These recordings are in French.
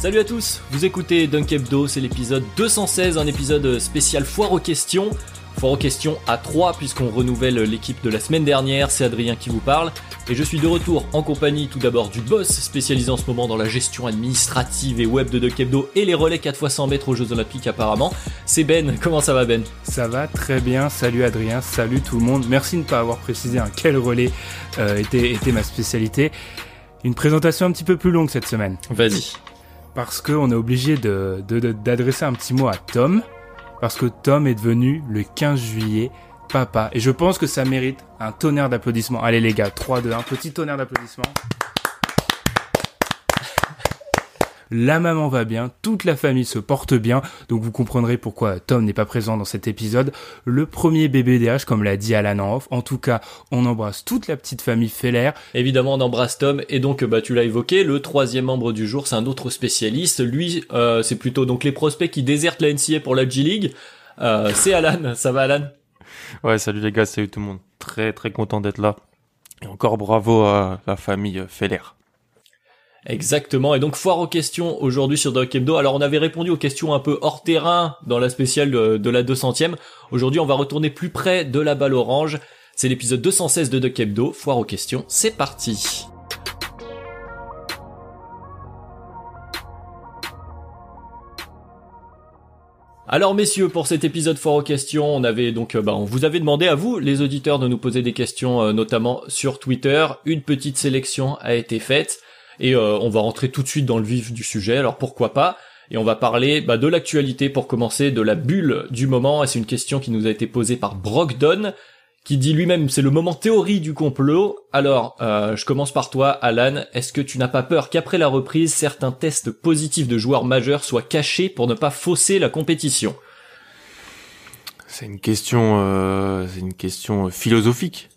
Salut à tous, vous écoutez Dunk Hebdo, c'est l'épisode 216, un épisode spécial foire aux questions. Foire aux questions à 3 puisqu'on renouvelle l'équipe de la semaine dernière, c'est Adrien qui vous parle. Et je suis de retour en compagnie tout d'abord du boss spécialisé en ce moment dans la gestion administrative et web de Dunk Hebdo et les relais 4 x 100 mètres aux Jeux Olympiques apparemment. C'est Ben, comment ça va Ben? Ça va très bien, salut Adrien, salut tout le monde. Merci de ne pas avoir précisé un quel relais euh, était, était ma spécialité. Une présentation un petit peu plus longue cette semaine. Vas-y parce qu'on est obligé de, d'adresser un petit mot à Tom, parce que Tom est devenu le 15 juillet papa. Et je pense que ça mérite un tonnerre d'applaudissements. Allez les gars, 3, 2, 1, petit tonnerre d'applaudissements. La maman va bien, toute la famille se porte bien, donc vous comprendrez pourquoi Tom n'est pas présent dans cet épisode. Le premier bébé DH, comme l'a dit Alan en off. En tout cas, on embrasse toute la petite famille Feller. Évidemment, on embrasse Tom, et donc, bah, tu l'as évoqué, le troisième membre du jour, c'est un autre spécialiste. Lui, euh, c'est plutôt donc les prospects qui désertent la NCA pour la G-League. Euh, c'est Alan, ça va Alan? Ouais, salut les gars, salut tout le monde. Très très content d'être là. Et encore bravo à la famille Feller. Exactement. Et donc foire aux questions aujourd'hui sur Doc Hebdo. Alors on avait répondu aux questions un peu hors terrain dans la spéciale de, la 200e. Aujourd'hui on va retourner plus près de la balle orange. C'est l'épisode 216 de Doc Hebdo. Foire aux questions. C'est parti. Alors messieurs, pour cet épisode foire aux questions, on avait donc, euh, bah, on vous avait demandé à vous, les auditeurs, de nous poser des questions, euh, notamment sur Twitter. Une petite sélection a été faite. Et euh, on va rentrer tout de suite dans le vif du sujet, alors pourquoi pas? Et on va parler bah, de l'actualité pour commencer, de la bulle du moment, et c'est une question qui nous a été posée par Brogdon, qui dit lui-même c'est le moment théorie du complot. Alors, euh, je commence par toi, Alan. Est-ce que tu n'as pas peur qu'après la reprise, certains tests positifs de joueurs majeurs soient cachés pour ne pas fausser la compétition? C'est une question, euh, c'est une question philosophique.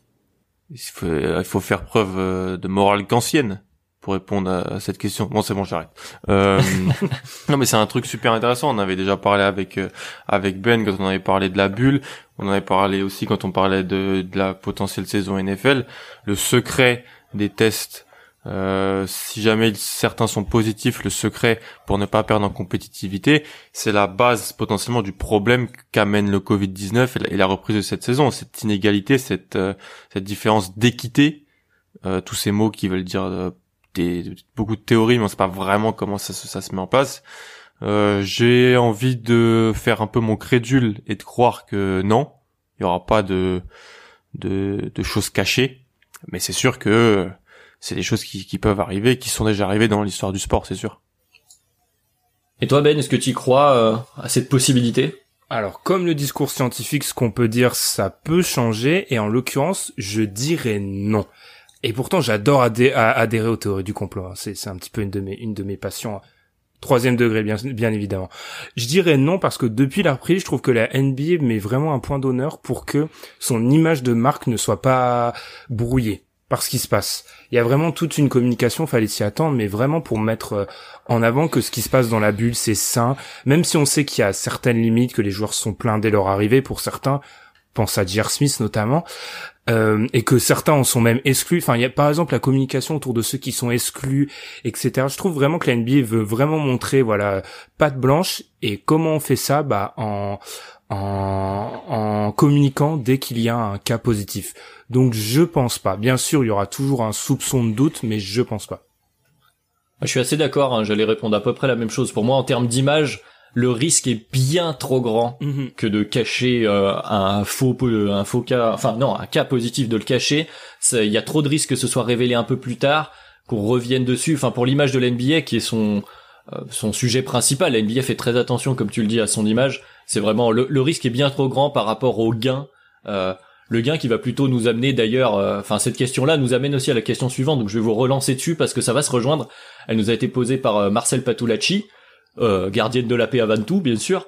Il faut, faire preuve de morale kantienne pour répondre à cette question. Bon, c'est bon, j'arrête. Euh, non, mais c'est un truc super intéressant. On avait déjà parlé avec euh, avec Ben quand on avait parlé de la bulle. On avait parlé aussi quand on parlait de, de la potentielle saison NFL. Le secret des tests, euh, si jamais certains sont positifs, le secret pour ne pas perdre en compétitivité, c'est la base potentiellement du problème qu'amène le Covid-19 et la reprise de cette saison. Cette inégalité, cette euh, cette différence d'équité, euh, tous ces mots qui veulent dire des, beaucoup de théories, mais on sait pas vraiment comment ça, ça se met en place. Euh, j'ai envie de faire un peu mon crédule et de croire que non, il y aura pas de de, de choses cachées, mais c'est sûr que c'est des choses qui, qui peuvent arriver, qui sont déjà arrivées dans l'histoire du sport, c'est sûr. Et toi Ben, est-ce que tu crois euh, à cette possibilité? Alors, comme le discours scientifique, ce qu'on peut dire, ça peut changer, et en l'occurrence, je dirais non. Et pourtant, j'adore adhérer aux théories du complot. Hein. C'est, un petit peu une de mes, passions. Troisième degré, bien, bien évidemment. Je dirais non parce que depuis la reprise, je trouve que la NBA met vraiment un point d'honneur pour que son image de marque ne soit pas brouillée par ce qui se passe. Il y a vraiment toute une communication, fallait s'y attendre, mais vraiment pour mettre euh, en avant que ce qui se passe dans la bulle, c'est sain, même si on sait qu'il y a certaines limites, que les joueurs sont pleins dès leur arrivée, pour certains, pense à J.R. Smith notamment, euh, et que certains en sont même exclus. Enfin, par exemple la communication autour de ceux qui sont exclus, etc. Je trouve vraiment que la NBA veut vraiment montrer, voilà, patte blanche. Et comment on fait ça Bah, en en, en communiquant dès qu'il y a un cas positif. Donc je pense pas. Bien sûr, il y aura toujours un soupçon de doute, mais je pense pas. Je suis assez d'accord. Hein, J'allais répondre à peu près la même chose. Pour moi, en termes d'image, le risque est bien trop grand Mhm. que de cacher euh, un faux un faux cas enfin non un cas positif de le cacher. Il y a trop de risques que ce soit révélé un peu plus tard qu'on revienne dessus. Enfin pour l'image de l'NBA qui est son euh, son sujet principal la NBA fait très attention comme tu le dis à son image. C'est vraiment le, le risque est bien trop grand par rapport au gain euh, le gain qui va plutôt nous amener d'ailleurs euh, enfin cette question là nous amène aussi à la question suivante. Donc je vais vous relancer dessus parce que ça va se rejoindre. Elle nous a été posée par euh, Marcel Patulacci euh, gardienne de la paix à Vantou, bien sûr,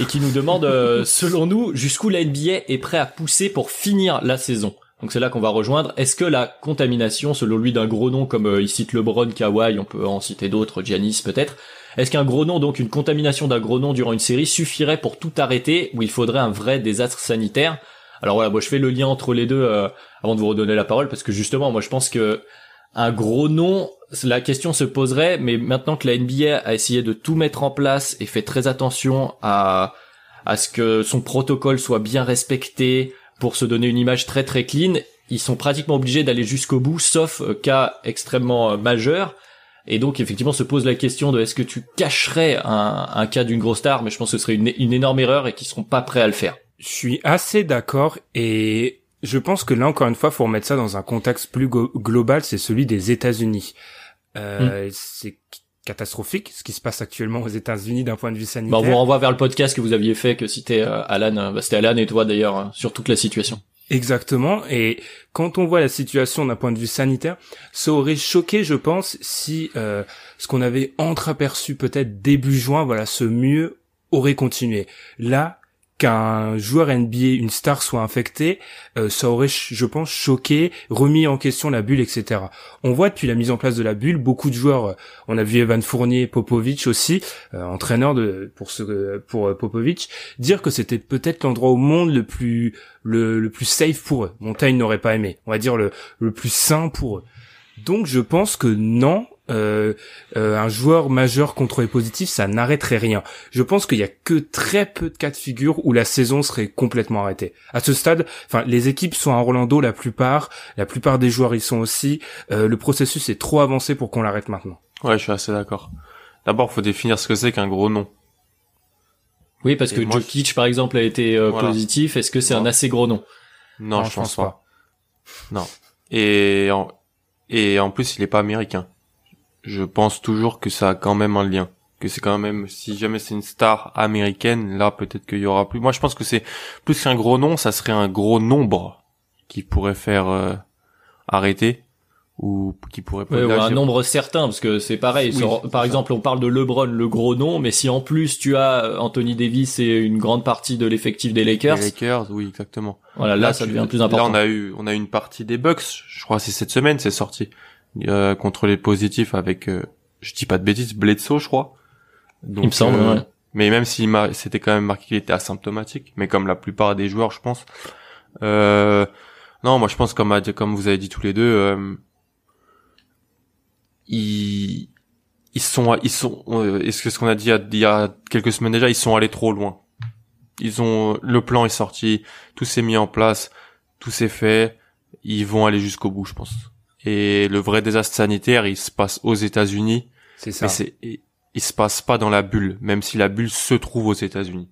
et qui nous demande, euh, selon nous, jusqu'où la NBA est prêt à pousser pour finir la saison. Donc c'est là qu'on va rejoindre. Est-ce que la contamination, selon lui, d'un gros nom comme euh, il cite LeBron, Kawhi, on peut en citer d'autres, Giannis peut-être, est-ce qu'un gros nom, donc une contamination d'un gros nom durant une série, suffirait pour tout arrêter, ou il faudrait un vrai désastre sanitaire? Alors voilà, moi je fais le lien entre les deux euh, avant de vous redonner la parole, parce que justement, moi je pense que un gros nom, la question se poserait, mais maintenant que la NBA a essayé de tout mettre en place et fait très attention à, à ce que son protocole soit bien respecté pour se donner une image très très clean, ils sont pratiquement obligés d'aller jusqu'au bout, sauf euh, cas extrêmement euh, majeurs. Et donc effectivement se pose la question de est-ce que tu cacherais un, cas d'une grosse star, mais je pense que ce serait une, une énorme erreur et qu'ils seront pas prêts à le faire. Je suis assez d'accord et je pense que là encore une fois, faut remettre ça dans un contexte plus global, c'est celui des États-Unis. Euh, C'est catastrophique ce qui se passe actuellement aux États-Unis d'un point de vue Bah, sanitaire. on vous renvoie vers le podcast que vous aviez fait, que citait euh, Alan, euh, bah, c'était Alan et toi d'ailleurs, sur toute la situation. Exactement. Et quand on voit la situation d'un point de vue sanitaire, ça aurait choqué, je pense, si euh, ce qu'on avait entreaperçu peut-être début juin, voilà, ce mieux aurait continué. Là, qu'un joueur NBA, une star soit infecté, euh, ça aurait, je pense, choqué, remis en question la bulle, etc. On voit depuis la mise en place de la bulle, beaucoup de joueurs, euh, on a vu Evan Fournier, Popovic aussi, euh, entraîneur de pour ce pour euh, Popovic, dire que c'était peut-être l'endroit au monde le plus le, le plus safe pour eux. Montaigne n'aurait pas aimé. On va dire le, le plus sain pour eux. Donc je pense que non, euh, euh, un joueur majeur contrôlé positif, ça n'arrêterait rien. Je pense qu'il y a que très peu de cas de figure où la saison serait complètement arrêtée. À ce stade, enfin, les équipes sont à Orlando, la plupart, la plupart des joueurs y sont aussi. Euh, le processus est trop avancé pour qu'on l'arrête maintenant. Ouais, je suis assez d'accord. D'abord, faut définir ce que c'est qu'un gros nom. Oui, parce Et que moi, Jokic, par exemple, a été euh, Voilà. positif. Est-ce que c'est un assez gros nom? Non, je pense pas. Non. Et en, et en plus, il est pas américain. Je pense toujours que ça a quand même un lien. Que c'est quand même, si jamais c'est une star américaine, là, peut-être qu'il y aura plus. Moi, je pense que c'est plus qu'un gros nom, ça serait un gros nombre qui pourrait faire euh, arrêter ou qui pourrait Ouais, ou agir. un nombre certain, parce que c'est pareil. Oui, sur- c'est par ça. exemple, on parle de LeBron, le gros nom, mais si en plus tu as euh, Anthony Davis et une grande partie de l'effectif des Lakers, Les Lakers, oui, exactement. voilà, là, ça tu- devient plus Là, important. on a eu, on a eu une partie des Bucks. Je crois que c'est cette semaine, c'est sorti euh, contre les positifs avec, euh, je dis pas de bêtises, Bledsoe, je crois. Donc, Il me semble, euh, ouais. Mais même s'il m'a, c'était quand même marqué qu'il était asymptomatique, mais comme la plupart des joueurs, je pense. Euh, non, moi je pense comme comme vous avez dit tous les deux, euh, ils ils sont ils sont est-ce que ce qu'on a dit il y a, il y a quelques semaines déjà, ils sont allés trop loin. Ils ont le plan est sorti, tout s'est mis en place, tout s'est fait, ils vont aller jusqu'au bout, je pense. Et le vrai désastre sanitaire, il se passe aux États-Unis, C'est ça. mais c'est il, il se passe pas dans la bulle, même si la bulle se trouve aux États-Unis.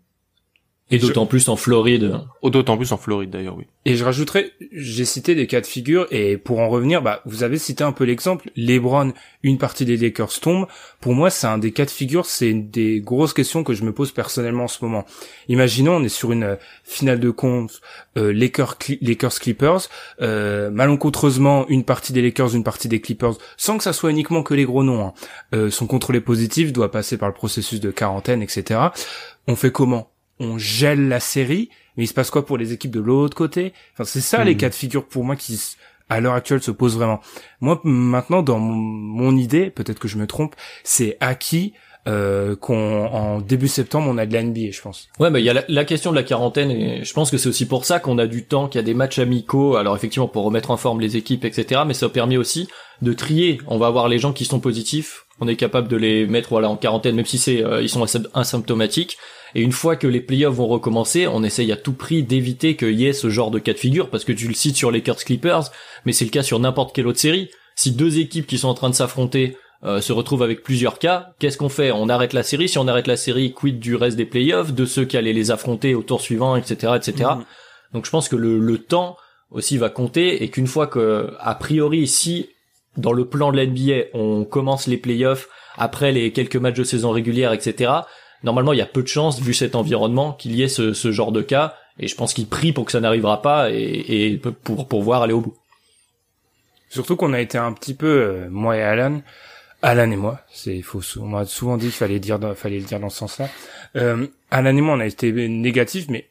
Et d'autant plus en Floride. Oh, D'autant plus en Floride d'ailleurs, oui. Et je rajouterais, j'ai cité des cas de figure, et pour en revenir, bah, vous avez cité un peu l'exemple, LeBron, une partie des Lakers tombe. Pour moi, c'est un des cas de figure, c'est une des grosses questions que je me pose personnellement en ce moment. Imaginons, on est sur une euh, finale de conf, euh, Lakers, Cli- Lakers Clippers, euh, malencontreusement, une partie des Lakers, une partie des Clippers, sans que ça soit uniquement que les gros noms, hein, euh, sont contrôlés positifs, doit passer par le processus de quarantaine, etc. On fait comment? On gèle la série, mais il se passe quoi pour les équipes de l'autre côté? Enfin, c'est ça les Mhm. cas de figure pour moi qui, à l'heure actuelle, se posent vraiment. Moi, maintenant, dans mon, mon idée, peut-être que je me trompe, c'est acquis euh, qu'on en début septembre on a de la NBA, je pense. Ouais, mais il y a la, la question de la quarantaine et je pense que c'est aussi pour ça qu'on a du temps, qu'il y a des matchs amicaux. Alors effectivement pour remettre en forme les équipes, etc. Mais ça permet aussi de trier. On va avoir les gens qui sont positifs. On est capable de les mettre voilà en quarantaine, même si c'est euh, ils sont asym- asymptomatiques. Et une fois que les playoffs vont recommencer, on essaye à tout prix d'éviter qu'il y ait ce genre de cas de figure parce que tu le cites sur les Lakers Clippers, mais c'est le cas sur n'importe quelle autre série. Si deux équipes qui sont en train de s'affronter euh, se retrouve avec plusieurs cas, qu'est-ce qu'on fait? On arrête la série. Si on arrête la série, quid du reste des playoffs, de ceux qui allaient les affronter au tour suivant, etc., etc. Mhm. Donc je pense que le, le temps aussi va compter et qu'une fois que, a priori, si dans le plan de l'NBA on commence les playoffs après les quelques matchs de saison régulière, etc. Normalement, il y a peu de chances, vu cet environnement, qu'il y ait ce, ce genre de cas. Et je pense qu'il prie pour que ça n'arrivera pas et, et pour pouvoir aller au bout. Surtout qu'on a été un petit peu, euh, moi et Alan, Alan et moi, c'est faux. On m'a souvent dit qu'il fallait dire, fallait le dire dans ce sens-là. Euh, Alan et moi, on a été négatifs, mais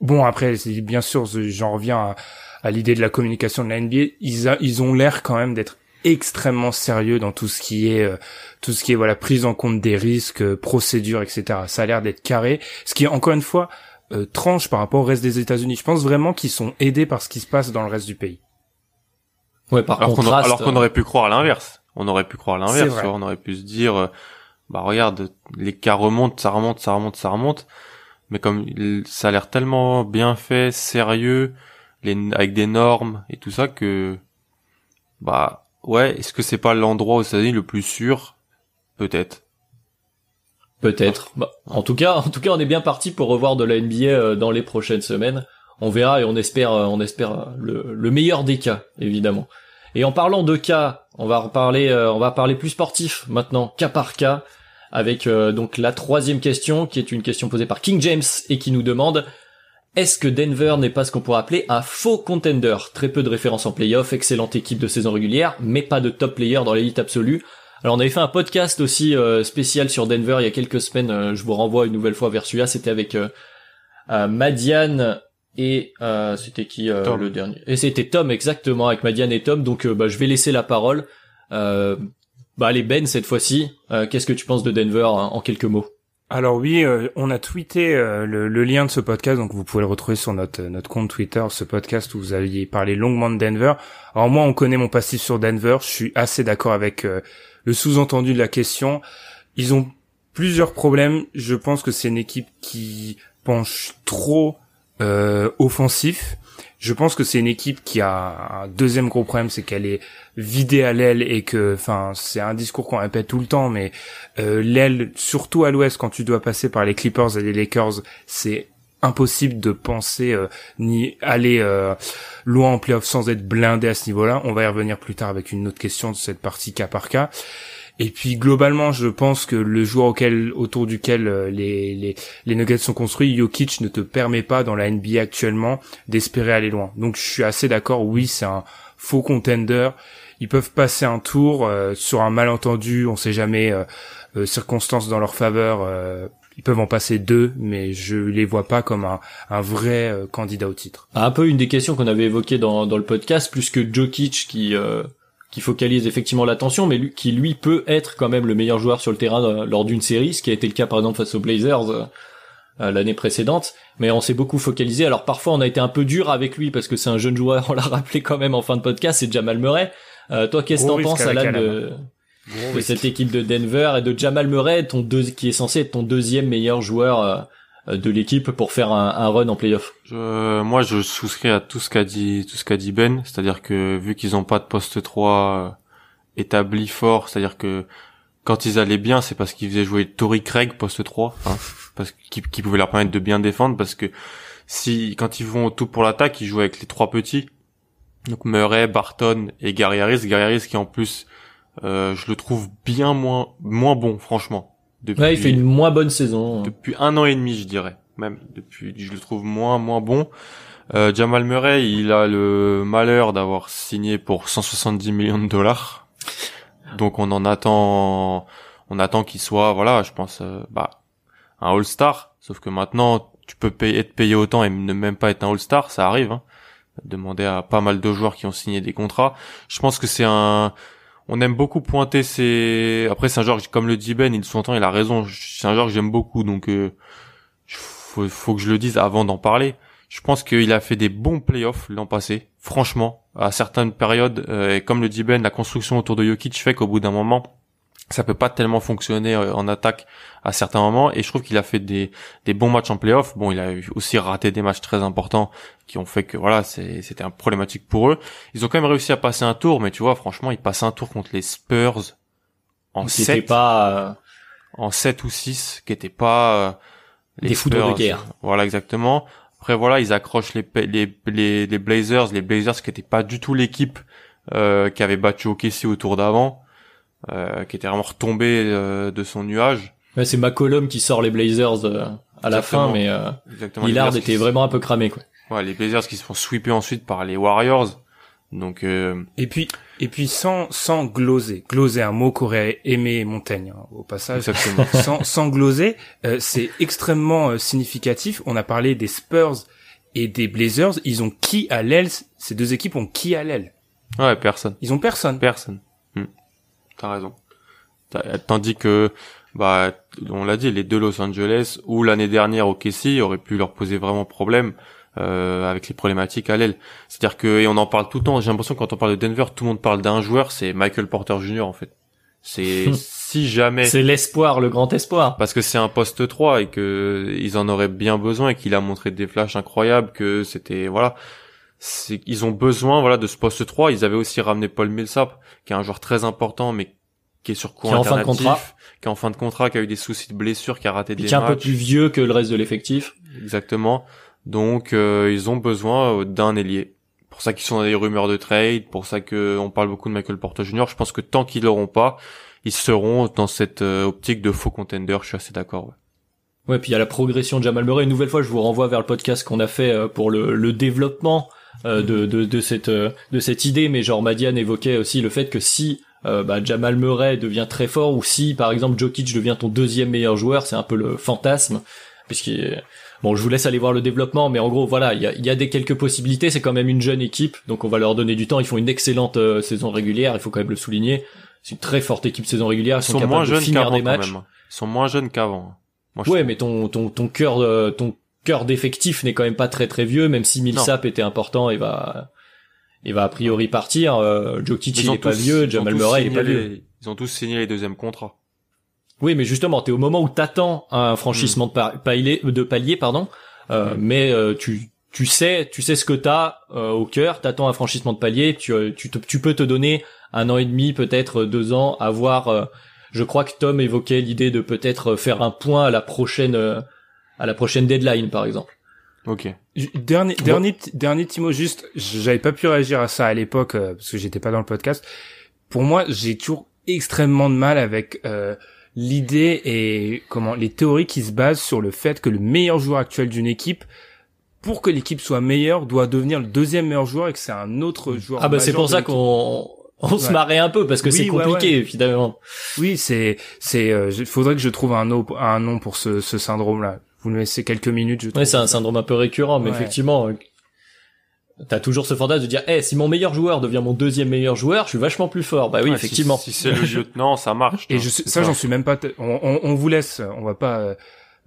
bon après, bien sûr, j'en reviens à, à l'idée de la communication de la NBA. Ils, a- ils ont l'air quand même d'être extrêmement sérieux dans tout ce qui est euh, tout ce qui est voilà prise en compte des risques, euh, procédures, etc. Ça a l'air d'être carré, ce qui encore une fois euh, tranche par rapport au reste des États-Unis. Je pense vraiment qu'ils sont aidés par ce qui se passe dans le reste du pays. Ouais, par Alors qu'on contraste. alors qu'on euh, aurait pu croire l'inverse. On aurait pu croire l'inverse. On aurait pu se dire, euh, bah regarde, les cas remontent, ça remonte, ça remonte, ça remonte. Mais comme ça a l'air tellement bien fait, sérieux, les, avec des normes et tout ça que, bah ouais, est-ce que c'est pas l'endroit aux États-Unis le plus sûr? Peut-être. Peut-être. Bah, en tout cas, en tout cas, on est bien parti pour revoir de la NBA euh, dans les prochaines semaines. On verra et on espère, euh, on espère le, le meilleur des cas, évidemment. Et en parlant de cas, on va reparler, euh, on va parler plus sportif maintenant, cas par cas, avec euh, donc la troisième question, qui est une question posée par King James et qui nous demande est-ce que Denver n'est pas ce qu'on pourrait appeler un faux contender? Très peu de références en playoff, excellente équipe de saison régulière, mais pas de top player dans l'élite absolue. Alors on avait fait un podcast aussi euh, spécial sur Denver il y a quelques semaines. je vous renvoie une nouvelle fois vers celui-là. C'était avec Madiane et euh, c'était qui euh, le dernier? Et c'était Tom exactement avec Madiane et Tom. Donc euh, bah, je vais laisser la parole. Euh, bah allez Ben cette fois-ci. euh, Qu'est-ce que tu penses de Denver hein, en quelques mots? Alors oui, euh, on a tweeté euh, le, le lien de ce podcast, donc vous pouvez le retrouver sur notre notre compte Twitter, ce podcast où vous aviez parlé longuement de Denver. Alors moi, on connaît mon passif sur Denver, je suis assez d'accord avec euh, le sous-entendu de la question. Ils ont plusieurs problèmes. Je pense que c'est une équipe qui penche trop euh, offensif. Je pense que c'est une équipe qui a un deuxième gros problème, c'est qu'elle est vidée à l'aile et que, enfin, c'est un discours qu'on répète tout le temps, mais euh, l'aile, surtout à l'ouest, quand tu dois passer par les Clippers et les Lakers, c'est impossible de penser euh, ni aller euh, loin en playoff sans être blindé à ce niveau-là. On va y revenir plus tard avec une autre question de cette partie cas par cas. Et puis globalement, je pense que le joueur auquel, autour duquel euh, les, les, les Nuggets sont construits, Jokic ne te permet pas dans la NBA actuellement d'espérer aller loin. Donc je suis assez d'accord, oui, c'est un faux contender. Ils peuvent passer un tour euh, sur un malentendu, on sait jamais, euh, euh, circonstances dans leur faveur. euh, ils peuvent en passer deux, mais je les vois pas comme un, un vrai euh, candidat au titre. Un peu une des questions qu'on avait évoquées dans, dans le podcast, plus que Jokic qui euh, qui focalise effectivement l'attention, mais lui, qui lui peut être quand même le meilleur joueur sur le terrain euh, lors d'une série, ce qui a été le cas par exemple face aux Blazers euh, euh, l'année précédente. Mais on s'est beaucoup focalisé. Alors parfois on a été un peu dur avec lui parce que c'est un jeune joueur, on l'a rappelé quand même en fin de podcast, c'est Jamal Murray. Euh, toi, qu'est-ce que Gros t'en penses, Alan, de, de cette équipe de Denver et de Jamal Murray, ton deux, qui est censé être ton deuxième meilleur joueur euh, de l'équipe pour faire un, un run en playoff moi, je souscris à tout ce qu'a dit, tout ce qu'a dit Ben, c'est-à-dire que vu qu'ils ont pas de poste 3 euh, établi fort, c'est-à-dire que quand ils allaient bien, c'est parce qu'ils faisaient jouer Tory Craig poste 3, hein, parce qu'ils qui pouvait leur permettre de bien défendre, parce que si quand ils vont au tout pour l'attaque, ils jouent avec les trois petits, donc Murray, Barton et Gary Harris. Gary Harris qui en plus, euh, je le trouve bien moins moins bon, franchement. Depuis, Ouais, il fait une moins bonne saison. depuis un an et demi, je dirais. Même depuis, je le trouve moins moins bon. Euh, Jamal Murray, il a le malheur d'avoir signé pour 170 millions de dollars. Donc on en attend, on attend qu'il soit, voilà, je pense, euh, bah, un All-Star. Sauf que maintenant, tu peux payer, être payé autant et ne même pas être un All-Star, ça arrive. Hein. Demander à pas mal de joueurs qui ont signé des contrats. Je pense que c'est un, on aime beaucoup pointer ces. Après, joueur comme le dit Ben, il sous-entend, il a raison. Que j'aime beaucoup, donc euh, faut, faut que je le dise avant d'en parler. Je pense qu'il a fait des bons playoffs l'an passé, franchement, à certaines périodes. euh, et comme le dit Ben, la construction autour de Jokic fait qu'au bout d'un moment, ça peut pas tellement fonctionner euh, en attaque à certains moments. Et je trouve qu'il a fait des, des bons matchs en playoff. Bon, il a aussi raté des matchs très importants qui ont fait que voilà, c'était un problématique pour eux. Ils ont quand même réussi à passer un tour, mais tu vois, franchement, ils passent un tour contre les Spurs, en C'était 7, pas euh, en 7 ou 6, qui étaient pas euh, les Des foudres de Spurs. guerre. Voilà, exactement. Après, voilà, ils accrochent les, les, les Blazers, les Blazers qui étaient pas du tout l'équipe euh, qui avait battu OKC au tour d'avant, euh, qui était vraiment retombé euh, de son nuage. Ouais, c'est McCollum qui sort les Blazers euh, à la fin, mais euh, Lillard était vraiment un peu cramé quoi. Ouais, les Blazers qui se font sweeper ensuite par les Warriors. Donc, euh, Et puis, et puis sans, sans gloser. Gloser, un mot qu'aurait aimé Montaigne, hein, au passage. exactement. sans, sans gloser, euh, c'est extrêmement euh, significatif. On a parlé des Spurs et des Blazers. Ils ont qui à l'aile? Ces deux équipes ont qui à l'aile? Ouais, personne. Ils ont personne. Personne. Hmm. T'as raison. T'as- Tandis que, bah, on l'a dit, les deux Los Angeles ou l'année dernière au KC auraient pu leur poser vraiment problème euh, avec les problématiques à l'aile. C'est-à-dire que, et on en parle tout le temps. J'ai l'impression que quand on parle de Denver, tout le monde parle d'un joueur, c'est Michael Porter Jr. en fait. C'est si jamais C'est l'espoir, le grand espoir. parce que c'est un poste 3 et que ils en auraient bien besoin et qu'il a montré des flashs incroyables que c'était voilà ils ont besoin voilà de ce poste 3 ils avaient aussi ramené Paul Millsap qui est un joueur très important mais qui est sur cours Qui est en fin de contrat. Qui est en fin de contrat qui a eu des soucis de blessure qui a raté Puis des qui est un peu matchs plus vieux que le reste de l'effectif. exactement donc euh, ils ont besoin euh, d'un ailier pour ça qu'ils sont dans des rumeurs de trade pour ça que on parle beaucoup de Michael Porter Jr je pense que tant qu'ils l'auront pas ils seront dans cette euh, optique de faux contender je suis assez d'accord ouais. Ouais, puis il y a la progression de Jamal Murray. Une nouvelle fois, je vous renvoie vers le podcast qu'on a fait euh, pour le, le développement de, de, de cette de cette idée. Mais genre Madiane évoquait aussi le fait que si euh, bah, Jamal Murray devient très fort ou si par exemple Jokic devient ton deuxième meilleur joueur, c'est un peu le fantasme. Puisqu'il bon, je vous laisse aller voir le développement, mais en gros voilà, il y a, y a des quelques possibilités. C'est quand même une jeune équipe, donc on va leur donner du temps. Ils font une excellente euh, saison régulière. Il faut quand même le souligner. C'est une très forte équipe saison régulière. Ils sont, sont moins de jeunes finir qu'avant des matchs. même. Ils sont moins jeunes qu'avant. Moi, Ouais, mais ton ton ton cœur de- ton cœur d'effectif n'est quand même pas très très vieux, même si Millsap était important et va il va a priori partir. Euh, Jokic Ils il ont est pas vieux, Jamal Murray il est signé pas vieux. Ils ont tous signé les deuxièmes contrats. Oui, mais justement, t'es au moment où t'attends un franchissement de, de palier, pardon. Euh, Mm. Mais euh, tu tu sais tu sais ce que t'as euh, au cœur. T'attends un franchissement de palier. Tu euh, tu te- tu peux te donner un an et demi, peut-être deux ans, à voir. euh, je crois que Tom évoquait l'idée de peut-être faire un point à la prochaine euh, à la prochaine deadline, par exemple. Ok. Dernier, Bon. dernier, dernier petit mot juste, j'avais pas pu réagir à ça à l'époque euh, parce que j'étais pas dans le podcast. Pour moi, j'ai toujours extrêmement de mal avec euh, l'idée et comment les théories qui se basent sur le fait que le meilleur joueur actuel d'une équipe, pour que l'équipe soit meilleure, doit devenir le deuxième meilleur joueur et que c'est un autre joueur. Ah bah c'est pour ça qu'on on se Ouais. marrait un peu parce que Oui, c'est ouais, compliqué finalement. Oui, c'est, c'est, euh, il faudrait que je trouve un nom, un nom pour ce, ce syndrome-là. Vous me laissez quelques minutes, je trouve. Ouais, c'est un syndrome un peu récurrent, mais Ouais. effectivement, euh, t'as toujours ce fantasme de dire, eh, si mon meilleur joueur devient mon deuxième meilleur joueur, je suis vachement plus fort. Bah oui, Ouais, effectivement. Si, si c'est le lieutenant, ça marche. Et tu je ça, j'en suis même pas. On, on, on vous laisse. On va pas. euh,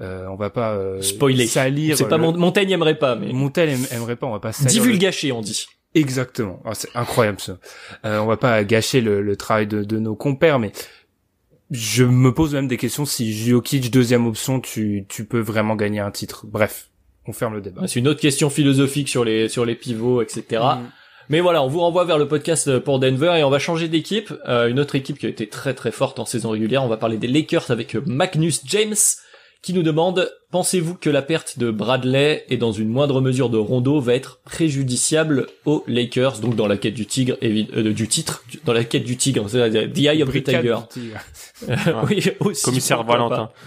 euh, on va pas euh, Spoiler. salir. C'est pas le- Mon- Montaigne aimerait pas, mais Montel aime- aimerait pas. On va pas salir. le- divulgacher, on dit. Exactement. Ah, c'est incroyable ça. Euh, on va pas gâcher le, le travail de, de nos compères, mais je me pose même des questions si Jokic deuxième option, tu tu peux vraiment gagner un titre. Bref, on ferme le débat. C'est une autre question philosophique sur les sur les pivots, etc. Mm. Mais voilà, on vous renvoie vers le podcast pour Denver et on va changer d'équipe. Euh, une autre équipe qui a été très très forte en saison régulière. On va parler des Lakers avec Magnus James qui nous demande pensez-vous que la perte de Bradley et dans une moindre mesure de Rondo va être préjudiciable aux Lakers donc dans la quête du tigre euh, du titre dans la quête du tigre c'est-à-dire The Eye of the Tiger tigre. oui aussi Commissaire Valentin.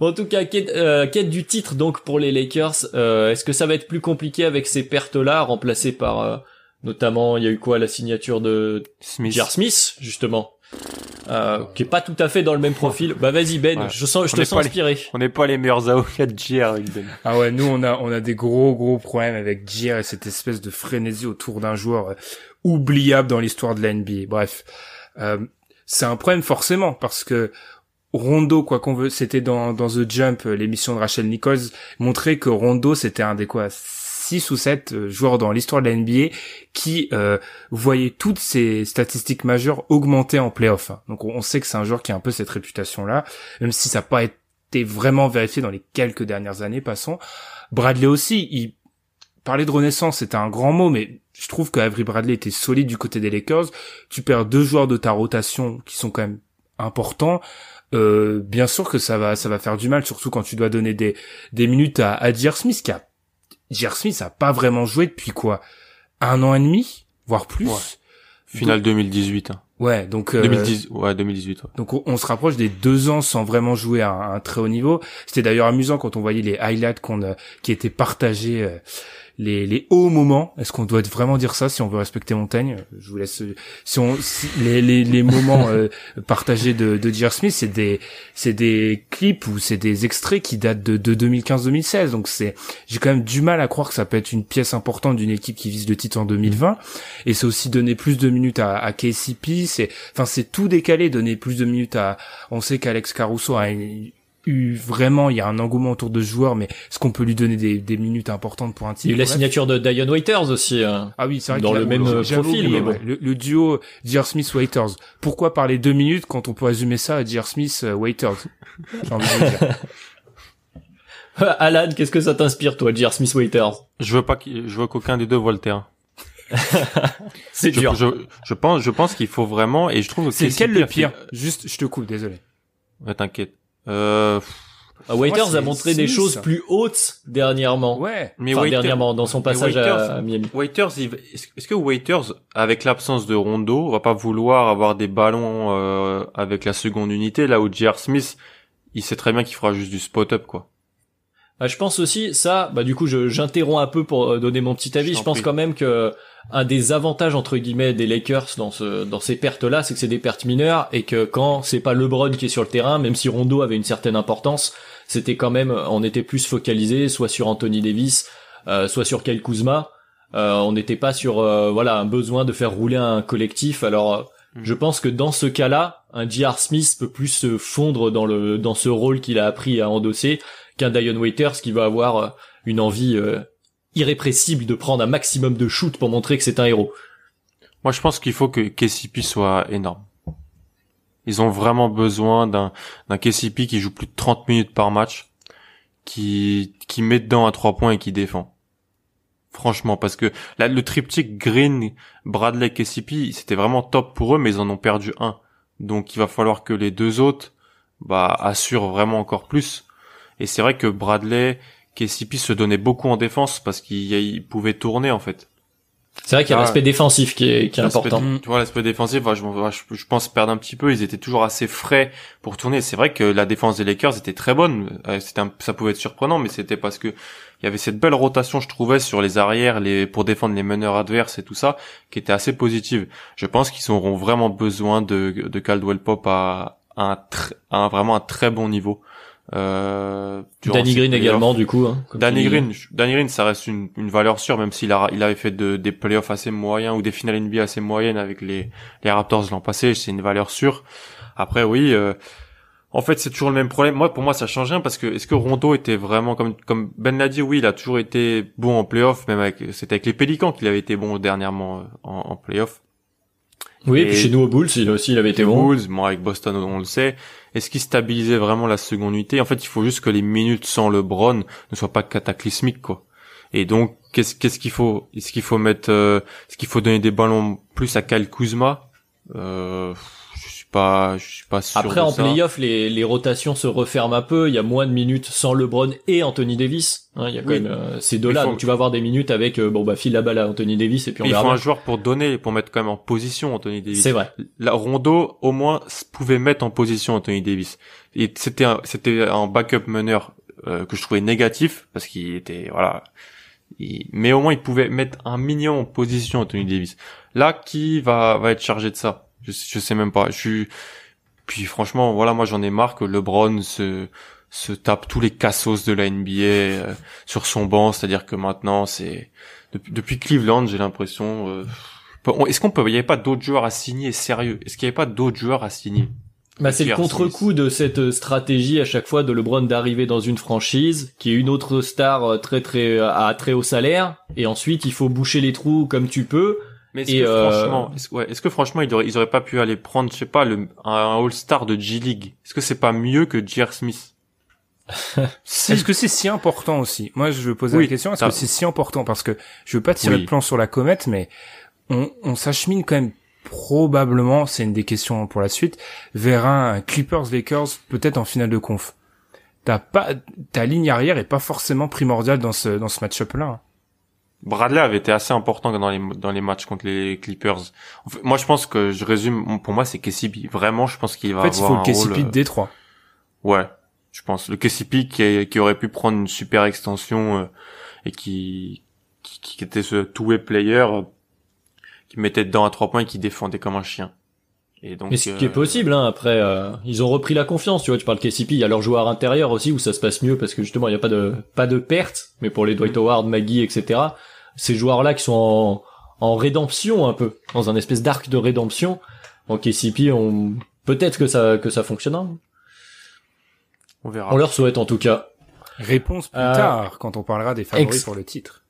Bon, en tout cas, quête, euh, quête du titre donc pour les Lakers. Euh, Est-ce que ça va être plus compliqué avec ces pertes-là, remplacées par euh, notamment, il y a eu quoi, la signature de Smith. J.R. Smith, justement, euh, qui est pas tout à fait dans le même profil. Bah vas-y Ben, Ouais. je sens, je On te sens les- inspiré. On n'est pas les meilleurs avocats de JR avec Ben. Ah ouais, nous on a on a des gros gros problèmes avec Gier et cette espèce de frénésie autour d'un joueur euh, oubliable dans l'histoire de la NBA. Bref, euh, c'est un problème forcément parce que Rondo, quoi qu'on veut, c'était dans dans The Jump, euh, l'émission de Rachel Nichols, montrait que Rondo c'était un des quoi six ou sept euh, joueurs dans l'histoire de la NBA qui euh, voyait toutes ses statistiques majeures augmenter en playoff. Donc on, sait que c'est un joueur qui a un peu cette réputation là, même si ça n'a pas été vraiment vérifié dans les quelques dernières années, passons. Bradley aussi, il parlait de renaissance, c'était un grand mot, mais je trouve que Avery Bradley était solide du côté des Lakers. Tu perds deux joueurs de ta rotation qui sont quand même importants. Euh, bien sûr que ça va, ça va faire du mal, surtout quand tu dois donner des, minutes à, à. Smith, qui a, J.R. Smith a pas vraiment joué depuis quoi? Un an et demi? Voire plus? Ouais. Finale 2018. Hein. Ouais, donc... Euh, 2010, ouais, 2018. Ouais. Donc on, se rapproche des deux ans sans vraiment jouer à un, très haut niveau. C'était d'ailleurs amusant quand on voyait les highlights qu'on qui étaient partagés euh, les, les hauts moments. Est-ce qu'on doit vraiment dire ça si on veut respecter Montaigne? Je vous laisse. Si on les, les, les moments euh, partagés de, de. Smith, c'est des c'est des clips ou c'est des extraits qui datent de, de 2015-2016. Donc c'est j'ai quand même du mal à croire que ça peut être une pièce importante d'une équipe qui vise le titre en 2020. Et c'est aussi donner plus de minutes à, à KCP. C'est enfin c'est tout décalé, donner plus de minutes à. On sait qu'Alex Caruso a une, eu vraiment, il y a un engouement autour de ce joueur, mais est-ce qu'on peut lui donner des, des minutes importantes pour un titre Il y a eu la signature de Dion Waiters aussi. Euh, ah oui, c'est vrai dans le même euh, profil, mais bon. le, duo J.R. Smith Waiters. Pourquoi parler deux minutes quand on peut résumer ça à J.R. Smith Waiters Alan, qu'est-ce que ça t'inspire toi, J.R. Smith Waiters Je veux pas, je veux qu'aucun des deux voit le terrain. c'est dur. Je, je, pense, je pense qu'il faut vraiment, et je trouve que c'est lequel le pire? Juste, je te coupe, désolé. Ouais, t'inquiète. Euh... Ah, Waiters a montré des choses plus hautes dernièrement. Ouais. Mais enfin, dernièrement dans son passage à Miami. Waiters, est-ce que Waiters, avec l'absence de Rondo, va pas vouloir avoir des ballons euh, avec la seconde unité là où J.R. Smith, il sait très bien qu'il fera juste du spot-up quoi. Bah, je pense aussi ça. Bah du coup, j'interromps un peu pour euh, donner mon petit avis. Je, je pense quand même que un des avantages entre guillemets des Lakers dans ce dans ces pertes là, c'est que c'est des pertes mineures et que quand c'est pas LeBron qui est sur le terrain, même si Rondo avait une certaine importance, c'était quand même on était plus focalisé soit sur Anthony Davis, euh, soit sur Kyle Kuzma. Euh, on n'était pas sur euh, voilà un besoin de faire rouler un collectif. Alors mm. je pense que dans ce cas-là, un J.R. Smith peut plus se fondre dans le dans ce rôle qu'il a appris à endosser qu'un Dion Waiters qui va avoir une envie irrépressible de prendre un maximum de shoot pour montrer que c'est un héros. Moi, je pense qu'il faut que KCP soit énorme. Ils ont vraiment besoin d'un d'un KCP qui joue plus de 30 minutes par match, qui qui met dedans à trois points et qui défend. Franchement, parce que le triptyque Green, Bradley, KCP, c'était vraiment top pour eux, mais ils en ont perdu un. Donc, il va falloir que les deux autres, bah, assurent vraiment encore plus. Et c'est vrai que Bradley, KCP se donnait beaucoup en défense parce qu'il pouvait tourner en fait. C'est vrai qu'il y a l'aspect défensif qui est, qui est important. Tu vois, l'aspect défensif, je, je, pense perdre un petit peu. Ils étaient toujours assez frais pour tourner. C'est vrai que la défense des Lakers était très bonne. Euh, c'était ça pouvait être surprenant, mais c'était parce que il y avait cette belle rotation, je trouvais, sur les arrières, les pour défendre les meneurs adverses et tout ça, qui était assez positive. Je pense qu'ils auront vraiment besoin de, de Caldwell Pop à, un, à un vraiment un très bon niveau. Euh, Danny Green également du coup. Hein, Danny Green, Danny Green, ça reste une, une valeur sûre, même s'il a, il avait fait de, des playoffs assez moyens ou des finales NBA assez moyennes avec les, les Raptors l'an passé, c'est une valeur sûre. Après, oui, euh, en fait, c'est toujours le même problème. Moi, pour moi, ça change rien parce que est-ce que Rondo était vraiment comme comme Ben l'a dit, oui, il a toujours été bon en playoff, même avec c'était avec les Pélicans qu'il avait été bon dernièrement euh, en, en playoff. Oui, et puis chez nous au Bulls, il aussi, il avait été bon. Bulls, moi avec Boston, on le sait. Est-ce qu'il stabilisait vraiment la seconde unité? En fait, il faut juste que les minutes sans LeBron ne soient pas cataclysmiques, quoi. Et donc, qu'est-ce qu'est-ce qu'il faut? Est-ce qu'il faut mettre euh, Est-ce qu'il faut donner des ballons plus à Kyle euh, pas, je suis pas sûr. Après, en playoff, les, les rotations se referment un peu. Il y a moins de minutes sans LeBron et Anthony Davis. Hein, il y a quand même euh, ces deux-là. Donc tu vas avoir des minutes avec euh, bon bah file la balle à Anthony Davis et puis on Il faut un joueur pour donner, pour mettre quand même en position Anthony Davis. C'est vrai. La Rondo au moins pouvait mettre en position Anthony Davis. Et c'était c'était un backup meneur euh, que je trouvais négatif parce qu'il était voilà. mais au moins il pouvait mettre un minimum en position Anthony Davis. Là, qui va va être chargé de ça? Je, je sais même pas. Je suis. Puis franchement, voilà, moi j'en ai marre que LeBron se se tape tous les cassos de la NBA euh, sur son banc. C'est-à-dire que maintenant, c'est depuis, Cleveland, j'ai l'impression. Euh, est-ce qu'on peut, il n'y avait pas d'autres joueurs à signer? Sérieux Est-ce qu'il n'y avait pas d'autres joueurs à signer? Bah, c'est le contre-coup de cette stratégie à chaque fois de LeBron d'arriver dans une franchise qui est une autre star euh, très très à très haut salaire et ensuite il faut boucher les trous comme tu peux mais est-ce que, euh, franchement, est-ce, ouais, est-ce que franchement ils auraient, ils auraient pas pu aller prendre, je sais pas, le, un All-Star de G League Est-ce que c'est pas mieux que J.R. Smith? Est-ce que c'est si important aussi? Moi, je veux poser Oui, la question. Est-ce que c'est si important? Parce que je veux pas tirer Oui. le plan sur la comète, mais on, on s'achemine quand même probablement, c'est une des questions pour la suite, vers un Clippers Lakers peut-être en finale de conf. T'as pas ta ligne arrière est pas forcément primordiale dans ce dans ce match-up là. hein. Bradley avait été assez important dans les dans les matchs contre les Clippers. En fait, moi, je pense que je résume. Pour moi, c'est KCP. Vraiment, je pense qu'il va En fait, il avoir faut le KCP rôle, de Détroit. euh, Ouais, je pense le KCP qui, est- qui aurait pu prendre une super extension euh, et qui, qui qui était ce two-way player euh, qui mettait dedans à trois points et qui défendait comme un chien. Et donc. Mais ce qui est euh, possible, hein, après, euh, ils ont repris la confiance, tu vois, tu parles KCP, il y a leur joueur intérieur aussi où ça se passe mieux parce que justement il n'y a pas de pas de perte, mais pour les Dwight Howard, Maggie, etc. Ces joueurs-là qui sont en, en rédemption un peu, dans un espèce d'arc de rédemption, en KCP, on peut-être que ça que ça fonctionnera. On verra. On leur souhaite en tout cas. Réponse plus Euh, tard quand on parlera des favoris pour le titre.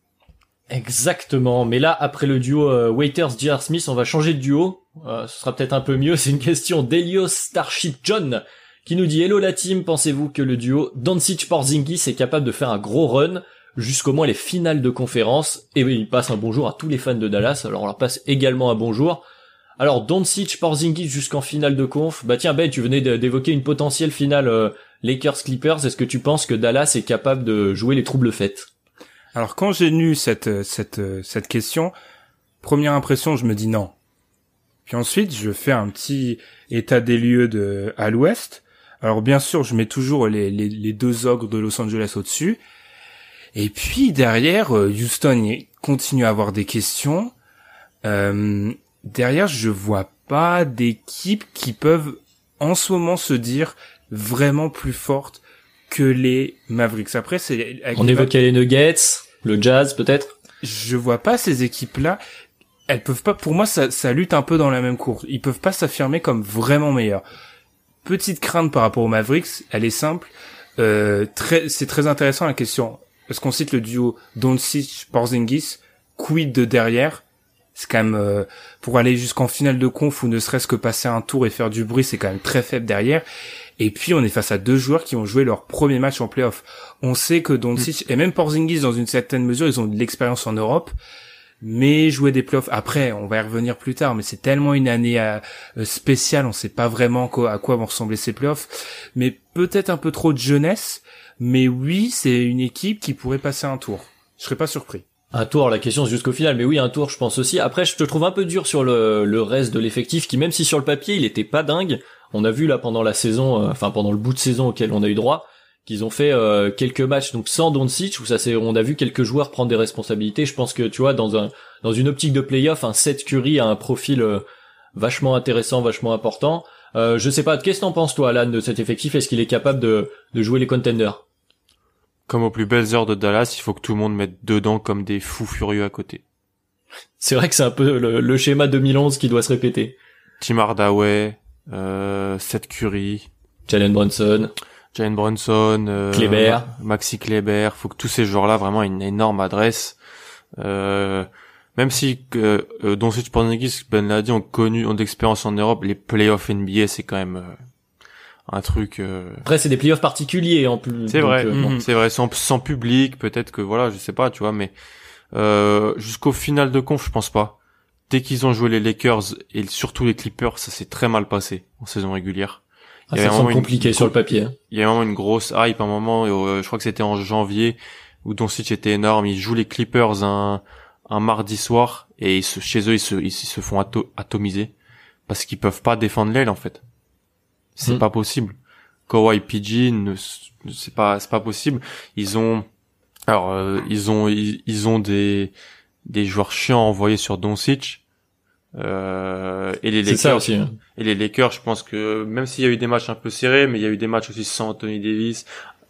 Exactement. Mais là, après le duo euh, Waiters J.R. Smith, on va changer de duo. Euh, ce sera peut-être un peu mieux. C'est une question d'Elios Starship John qui nous dit Hello la team, pensez-vous que le duo Doncic Porzingis est capable de faire un gros run? Jusqu'au moins les finales de conférence Et il passe un bonjour à tous les fans de Dallas. Alors on leur passe également un bonjour. Alors Doncic Porzingis jusqu'en finale de conf. Bah tiens Ben, tu venais d'évoquer une potentielle finale euh, Lakers Clippers. Est-ce que tu penses que Dallas est capable de jouer les troubles faites? Alors quand j'ai lu cette euh, cette euh, cette question, première impression, je me dis non. Puis ensuite, je fais un petit état des lieux de à l'ouest. Alors bien sûr, je mets toujours les les, les deux ogres de Los Angeles au-dessus. Et puis derrière, euh, Houston continue à avoir des questions. Euh, derrière, je vois pas d'équipes qui peuvent en ce moment se dire vraiment plus fortes que les Mavericks. Après, c'est On évoquait les Nuggets, le Jazz peut-être? Je vois pas ces équipes-là. Elles peuvent pas. Pour moi, ça, ça lutte un peu dans la même course. Ils peuvent pas s'affirmer comme vraiment meilleurs. Petite crainte par rapport aux Mavericks. Elle est simple. Euh, très, c'est très intéressant la question. Parce qu'on cite le duo Doncic Porzingis. Quid de derrière? C'est quand même euh, pour aller jusqu'en finale de conf ou ne serait-ce que passer un tour et faire du bruit, c'est quand même très faible derrière. Et puis on est face à deux joueurs qui ont joué leur premier match en playoff. On sait que Doncic et même Porzingis dans une certaine mesure, ils ont de l'expérience en Europe, mais jouer des playoffs après, on va y revenir plus tard, mais c'est tellement une année euh, spéciale, on sait pas vraiment quoi- à quoi vont ressembler ces playoffs, mais peut-être un peu trop de jeunesse, mais oui, c'est une équipe qui pourrait passer un tour. Je serais pas surpris. Un tour, la question c'est jusqu'au final, mais oui, un tour, je pense aussi. Après, je te trouve un peu dur sur le, reste de l'effectif, qui même si sur le papier, il était pas dingue, on a vu là pendant la saison, euh, enfin pendant le bout de saison auquel on a eu droit, qu'ils ont fait euh, quelques matchs donc sans Doncic où ça c'est, on a vu quelques joueurs prendre des responsabilités. Je pense que tu vois dans un dans une optique de playoff, un Seth Curry a un profil euh, vachement intéressant, vachement important. Euh, je sais pas, qu'est-ce que t'en penses toi, Alan, de cet effectif? Est-ce qu'il est capable de de jouer les contenders? Comme aux plus belles heures de Dallas, il faut que tout le monde mette dedans comme des fous furieux à côté. C'est vrai que c'est un peu le, le schéma 2011 qui doit se répéter. Tim Hardaway, euh, Seth Curry, Jalen Brunson. Jalen Brunson, euh, Kleber. Maxi Kleber, faut que tous ces joueurs-là vraiment aient une énorme adresse. Euh, même si euh, euh, Doncic, Porzingis, Ben l'a dit, ont connu, ont d'expérience en Europe, les playoffs NBA, c'est quand même euh, un truc. euh, Après, c'est des playoffs particuliers en plus. C'est vrai, euh. Mhm. c'est vrai, sans, sans public, peut-être que voilà, je sais pas, tu vois, mais euh, jusqu'au final de conf, je pense pas. Dès qu'ils ont joué les Lakers et surtout les Clippers, ça s'est très mal passé en saison régulière. Ah, Il ça semble une- compliqué sur le papier. hein. Il y a vraiment une grosse hype à un moment, euh, je crois que c'était en janvier, où Doncic était énorme. Ils jouent les Clippers un, un mardi soir, et ils se, chez eux, ils se, ils, se font ato- atomiser, parce qu'ils peuvent pas défendre l'aile, en fait. C'est Mm. pas possible. Kawhi PG, ne, c'est pas, c'est pas possible. Ils ont, alors, euh, ils ont, ils, ils ont des, des joueurs chiants envoyés sur Doncic, euh, et les C'est ça Lakers, aussi. hein. et les Lakers, je pense que même s'il y a eu des matchs un peu serrés, mais il y a eu des matchs aussi sans Anthony Davis,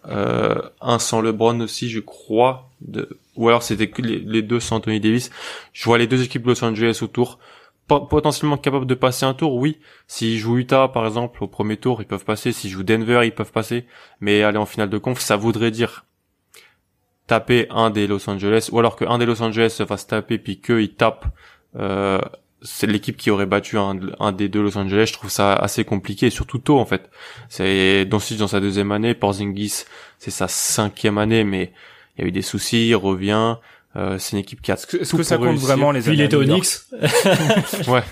euh, un sans LeBron aussi, je crois, de... ou alors c'était que les, deux sans Anthony Davis. Je vois les deux équipes Los Angeles autour, Pot- potentiellement capables de passer un tour, oui. S'ils jouent Utah, par exemple, au premier tour, ils peuvent passer. S'ils jouent Denver, ils peuvent passer. Mais aller en finale de conf, ça voudrait dire taper un des Los Angeles, ou alors que un des Los Angeles se fasse taper puis qu'ils tapent euh, c'est l'équipe qui aurait battu un, un, des deux Los Angeles. Je trouve ça assez compliqué, surtout tôt en fait. C'est Doncic dans sa deuxième année, Porzingis c'est sa cinquième année, mais il y a eu des soucis, il revient. Euh, c'est une équipe qui a Est-ce que ça compte vraiment les Puis il était au ouais.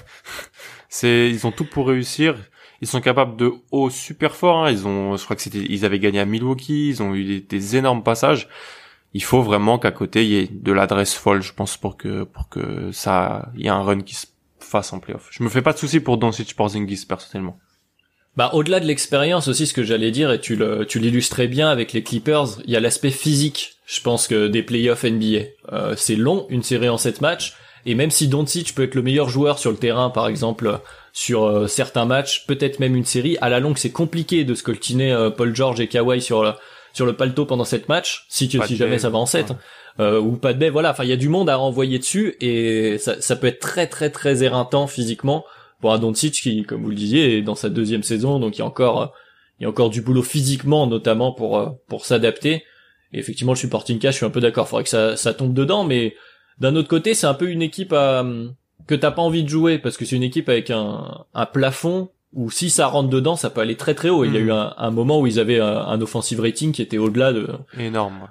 C'est ils ont tout pour réussir. Ils sont capables de haut super fort. Hein. Ils ont, je crois que c'était, ils avaient gagné à Milwaukee. Ils ont eu des, des énormes passages. Il faut vraiment qu'à côté il y ait de l'adresse folle, je pense, pour que pour que ça, il y ait un run qui se fasse en playoff. Je me fais pas de soucis pour Doncic Porzingis personnellement. Bah au-delà de l'expérience aussi, ce que j'allais dire et tu le tu l'illustrais bien avec les Clippers, il y a l'aspect physique. Je pense que des playoffs NBA, euh, c'est long, une série en sept matchs, et même si Doncic peut être le meilleur joueur sur le terrain, par exemple sur euh, certains matchs, peut-être même une série, à la longue c'est compliqué de scoltiner euh, Paul George et Kawhi sur sur le palto pendant sept matchs, si tu si jamais ça va en 7 ou pas de baie, voilà. Enfin il y a du monde à renvoyer dessus et ça, ça peut être très très très éreintant physiquement pour un Doncic qui, comme vous le disiez, est dans sa deuxième saison, donc il y a encore, il y a encore du boulot physiquement, notamment pour euh, pour s'adapter. Et effectivement, le supporting cast, je suis un peu d'accord. Faudrait que ça, ça tombe dedans, mais d'un autre côté, c'est un peu une équipe à, que t'as pas envie de jouer parce que c'est une équipe avec un, un plafond où si ça rentre dedans, ça peut aller très très haut. Il y a hmm. eu un, un, moment où ils avaient un, offensive rating qui était au-delà de énorme.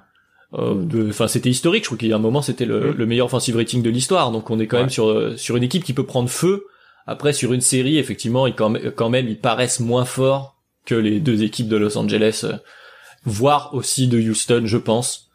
Euh, enfin, c'était historique. Je crois qu'il y a un moment, c'était le, hmm. le, meilleur offensive rating de l'histoire. Donc, on est quand même sur sur une équipe qui peut prendre feu après, sur une série, effectivement, ils, quand, même, ils paraissent moins forts que les deux équipes de Los Angeles, euh, voire aussi de Houston, je pense.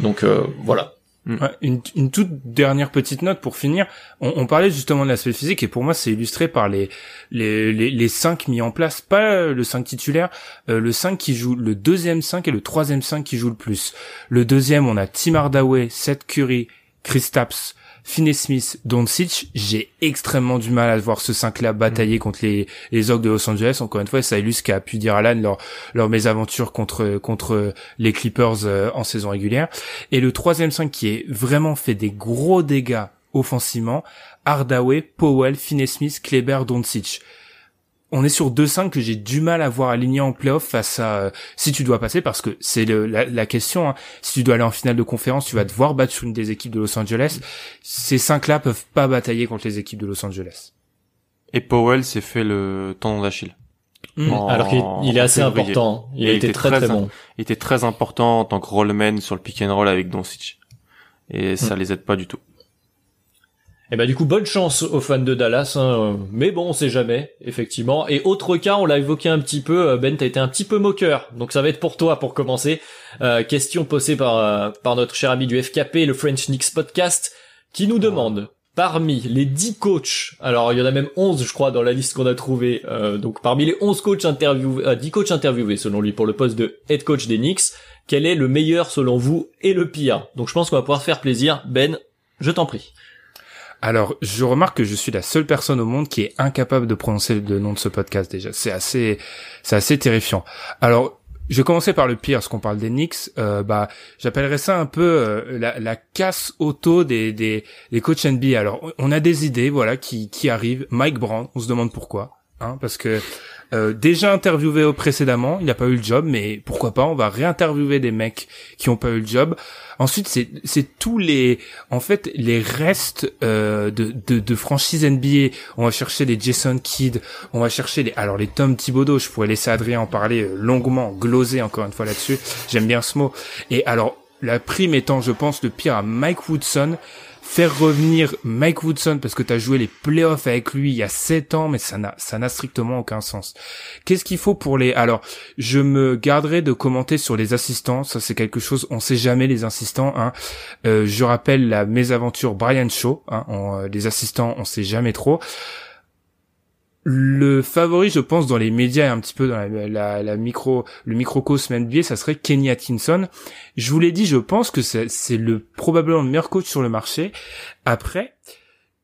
Donc euh, voilà. Mm. une, une, toute dernière petite note pour finir. On, on parlait justement de l'aspect physique et pour moi c'est illustré par les, les les les cinq mis en place, pas le 5 titulaire, euh, le 5 qui joue le deuxième 5 et le troisième 5 qui joue le plus. Le deuxième on a Tim Hardaway, Seth Curry, Chris Tapps, Finney Smith, Doncic, j'ai extrêmement du mal à voir ce 5-là batailler mm. contre les, les Hawks de Los Angeles. Encore une fois, ça illustre ce qu'a pu dire Alan leur, leur mésaventure contre, contre les Clippers euh, en saison régulière. Et le troisième 5 qui est vraiment fait des gros dégâts offensivement, Hardaway, Powell, Finney Smith, Kleber, Doncic on est sur 2-5 que j'ai du mal à voir aligné en playoff face à euh, si tu dois passer parce que c'est la, la, question hein. si tu dois aller en finale de conférence tu vas devoir battre une des équipes de Los Angeles. Ces cinq là peuvent pas batailler contre les équipes de Los Angeles. Et Powell s'est fait le tendon d'Achille. Hmm. alors qu'il est assez important. Il, a été très très, bon. il était très important en tant que rollman sur le pick and roll avec Doncic. Et ça hmm. les aide pas du tout et eh bah ben, du coup bonne chance aux fans de Dallas, hein. mais bon on sait jamais effectivement. Et autre cas, on l'a évoqué un petit peu, euh, Ben t'as été un petit peu moqueur, donc ça va être pour toi pour commencer. Euh, question posée par euh, par notre cher ami du FKP, le French Knicks podcast, qui nous demande parmi les 10 coachs, alors il y en a même 11 je crois dans la liste qu'on a trouvé, donc parmi les 11 coachs interviewés, 10 coachs interviewés selon lui pour le poste de head coach des Knicks, quel est le meilleur selon vous et le pire? Donc je pense qu'on va pouvoir faire plaisir. Ben, je t'en prie. Alors, je remarque que je suis la seule personne au monde qui est incapable de prononcer le nom de ce podcast déjà. C'est assez, c'est assez terrifiant. Alors, je vais commencer par le pire, ce qu'on parle des Knicks. Euh, bah, j'appellerais ça un peu euh, la, la, casse auto des, des, des coachs NBA. Alors, on a des idées, voilà, qui, qui arrivent. Mike Brown, on se demande pourquoi, hein, parce que euh, déjà interviewé précédemment, il n'a pas eu le job, mais pourquoi pas, on va réinterviewer des mecs qui ont pas eu le job. Ensuite, c'est tous les en fait les restes euh, de, de de franchise NBA. On va chercher les Jason Kidd, on va chercher les alors les Tom Thibodeau. Je pourrais laisser Adrien en parler euh, longuement, gloser encore une fois là-dessus. J'aime bien ce mot. Et alors la prime étant, je pense, le pire à Mike Woodson faire revenir Mike Woodson parce que tu as joué les playoffs avec lui il y a 7 ans mais ça n'a ça n'a strictement aucun sens. Qu'est-ce qu'il faut pour les alors je me garderai de commenter sur les assistants, ça c'est quelque chose on sait jamais les assistants hein. Euh, je rappelle la mésaventure Brian Shaw hein, euh, les assistants on sait jamais trop. Le favori, je pense, dans les médias et un petit peu dans la, la, micro, le microcosme NBA, ça serait Kenny Atkinson. Je vous l'ai dit, je pense que c'est le probablement le meilleur coach sur le marché. Après,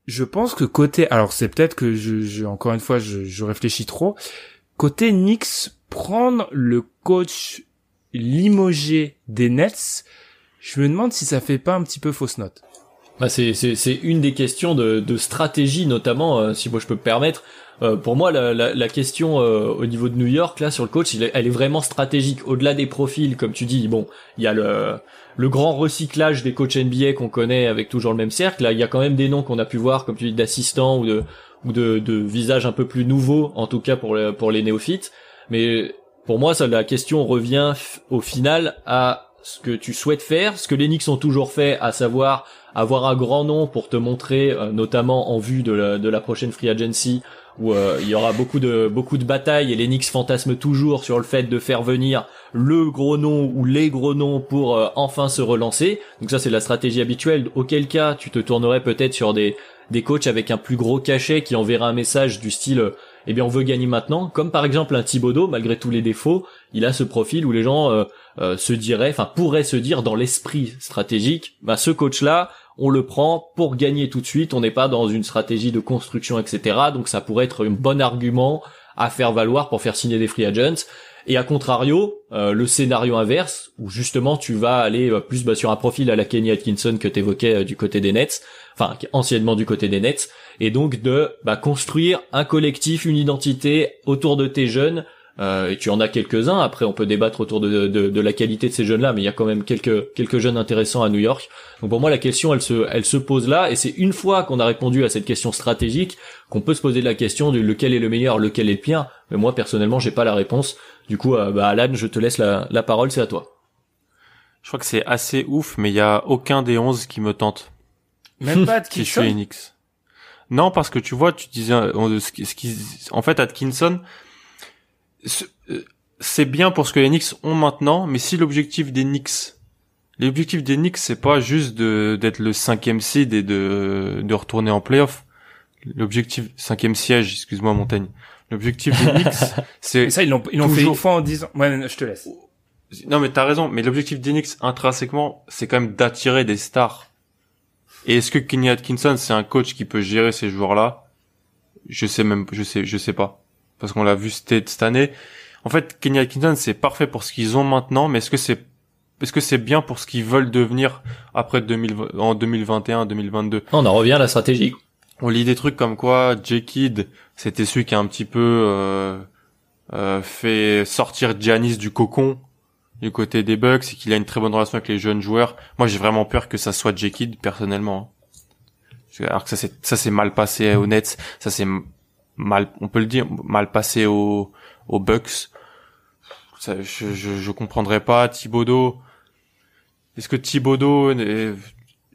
je pense que côté, alors c'est peut-être que je, je, encore une fois, je, je réfléchis trop. Côté Knicks, prendre le coach limogé des Nets, je me demande si ça fait pas un petit peu fausse note. Bah c'est une des questions de de stratégie notamment euh, si moi je peux me permettre. Euh, pour moi la, la, la question euh, au niveau de New York là sur le coach, elle est vraiment stratégique au-delà des profils comme tu dis. Bon, il y a le le grand recyclage des coachs NBA qu'on connaît avec toujours le même cercle. Là, il y a quand même des noms qu'on a pu voir comme tu dis d'assistants ou de ou de, de visages un peu plus nouveaux en tout cas pour les, pour les néophytes. Mais pour moi, ça, la question revient au final à ce que tu souhaites faire, ce que les Knicks ont toujours fait, à savoir avoir un grand nom pour te montrer, euh, notamment en vue de la, prochaine free agency, où euh, il y aura beaucoup de beaucoup de batailles et les Knicks fantasment toujours sur le fait de faire venir le gros nom ou les gros noms pour euh, enfin se relancer. Donc ça c'est la stratégie habituelle. Auquel cas tu te tournerais peut-être sur des des coachs avec un plus gros cachet qui enverra un message du style eh bien on veut gagner maintenant, comme par exemple un Thibodeau, malgré tous les défauts, il a ce profil où les gens euh, euh, se diraient, enfin pourraient se dire dans l'esprit stratégique, bah ce coach-là, on le prend pour gagner tout de suite, on n'est pas dans une stratégie de construction, etc. Donc ça pourrait être un bon argument à faire valoir pour faire signer des free agents. Et à contrario, euh, le scénario inverse, où justement tu vas aller plus bah, sur un profil à la Kenny Atkinson que t'évoquais du côté des Nets, enfin anciennement du côté des Nets, et donc de bah, construire un collectif, une identité autour de tes jeunes. Euh, et tu en as quelques-uns. Après, on peut débattre autour de, de, de la qualité de ces jeunes-là, mais il y a quand même quelques quelques jeunes intéressants à New York. Donc pour moi, la question, elle se elle se pose là, et c'est une fois qu'on a répondu à cette question stratégique qu'on peut se poser la question de lequel est le meilleur, lequel est le pire. Mais moi, personnellement, j'ai pas la réponse. Du coup, euh, bah, Alan, je te laisse la, la parole, c'est à toi. Je crois que c'est assez ouf, mais il y a aucun des 11 qui me tente. Même pas de qui suis Enix. Non, parce que tu vois, tu disais, euh, ce qui, en fait, Atkinson, euh, c'est bien pour ce que les Knicks ont maintenant, mais si l'objectif des Knicks, l'objectif des Knicks, c'est pas juste de d'être le cinquième seed et de de retourner en playoff. L'objectif cinquième siège, excuse-moi Montaigne. L'objectif des Knicks, c'est ça ils l'ont ils l'ont fait une fois en disant. Ouais, je te laisse. Non mais t'as raison, mais l'objectif des Knicks intrinsèquement, c'est quand même d'attirer des stars. Et est-ce que Kenny Atkinson c'est un coach qui peut gérer ces joueurs-là? Je sais même, je sais, je sais pas, parce qu'on l'a vu cette, année. En fait, Kenny Atkinson c'est parfait pour ce qu'ils ont maintenant, mais est-ce que c'est est-ce que c'est bien pour ce qu'ils veulent devenir après 2000, en 2021, 2022 On en revient à la stratégie. On lit des trucs comme quoi J. Kidd, c'était celui qui a un petit peu euh, euh, fait sortir Giannis du cocon du côté des Bucks et qu'il a une très bonne relation avec les jeunes joueurs. Moi, j'ai vraiment peur que ça soit J. Kidd, personnellement. Hein. Alors que ça s'est ça s'est mal passé aux Nets, ça s'est mal, on peut le dire, mal passé aux, aux Bucks. Ça, je, je, je comprendrais pas Thibodeau. Est-ce que Thibodeau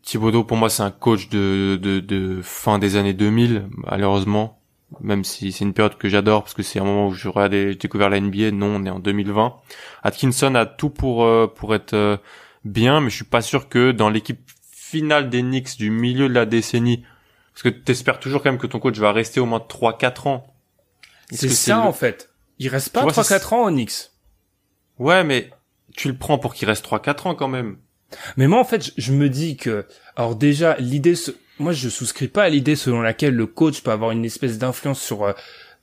Thibodeau pour moi c'est un coach de, de, de fin des années 2000 malheureusement même si c'est une période que j'adore parce que c'est un moment où j'aurais découvert la NBA. Non, on est en 2020. Atkinson a tout pour euh, pour être euh, bien, mais je suis pas sûr que dans l'équipe finale des Knicks du milieu de la décennie, parce que t'espères toujours quand même que ton coach va rester au moins 3-4 ans. C'est ça en fait. Il reste pas 3-4 ans aux Knicks. Ouais, mais tu le prends pour qu'il reste 3-4 ans quand même. Mais moi en fait, je me dis que alors déjà l'idée moi je souscris pas à l'idée selon laquelle le coach peut avoir une espèce d'influence sur euh,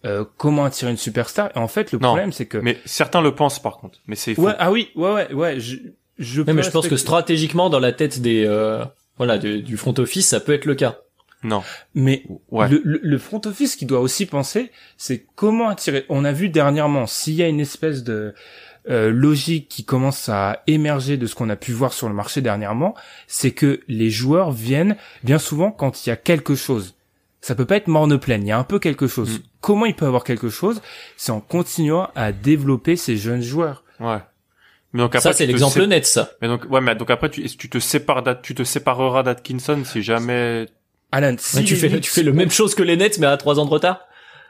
euh comment attirer une superstar. Et en fait, le problème c'est que. Mais certains le pensent par contre. Mais c'est. Ouais, ah oui, ouais, ouais, ouais. Je, je. mais je pense que stratégiquement, dans la tête des, euh, voilà, du, front office, ça peut être le cas. Non. Mais ouais. le, le, front office qui doit aussi penser, c'est comment attirer. On a vu dernièrement, s'il y a une espèce de euh, logique qui commence à émerger de ce qu'on a pu voir sur le marché dernièrement, c'est que les joueurs viennent bien souvent quand il y a quelque chose. Ça peut pas être morne pleine, il y a un peu quelque chose. Mm. Comment il peut avoir quelque chose? C'est en continuant à développer ces jeunes joueurs. Ouais. Mais donc après, ça c'est l'exemple net ça. Mais donc ouais mais donc après tu tu te sépares tu te sépareras d'Atkinson si jamais Alan, si tu fais tu fais le même chose que les Nets mais à trois ans de retard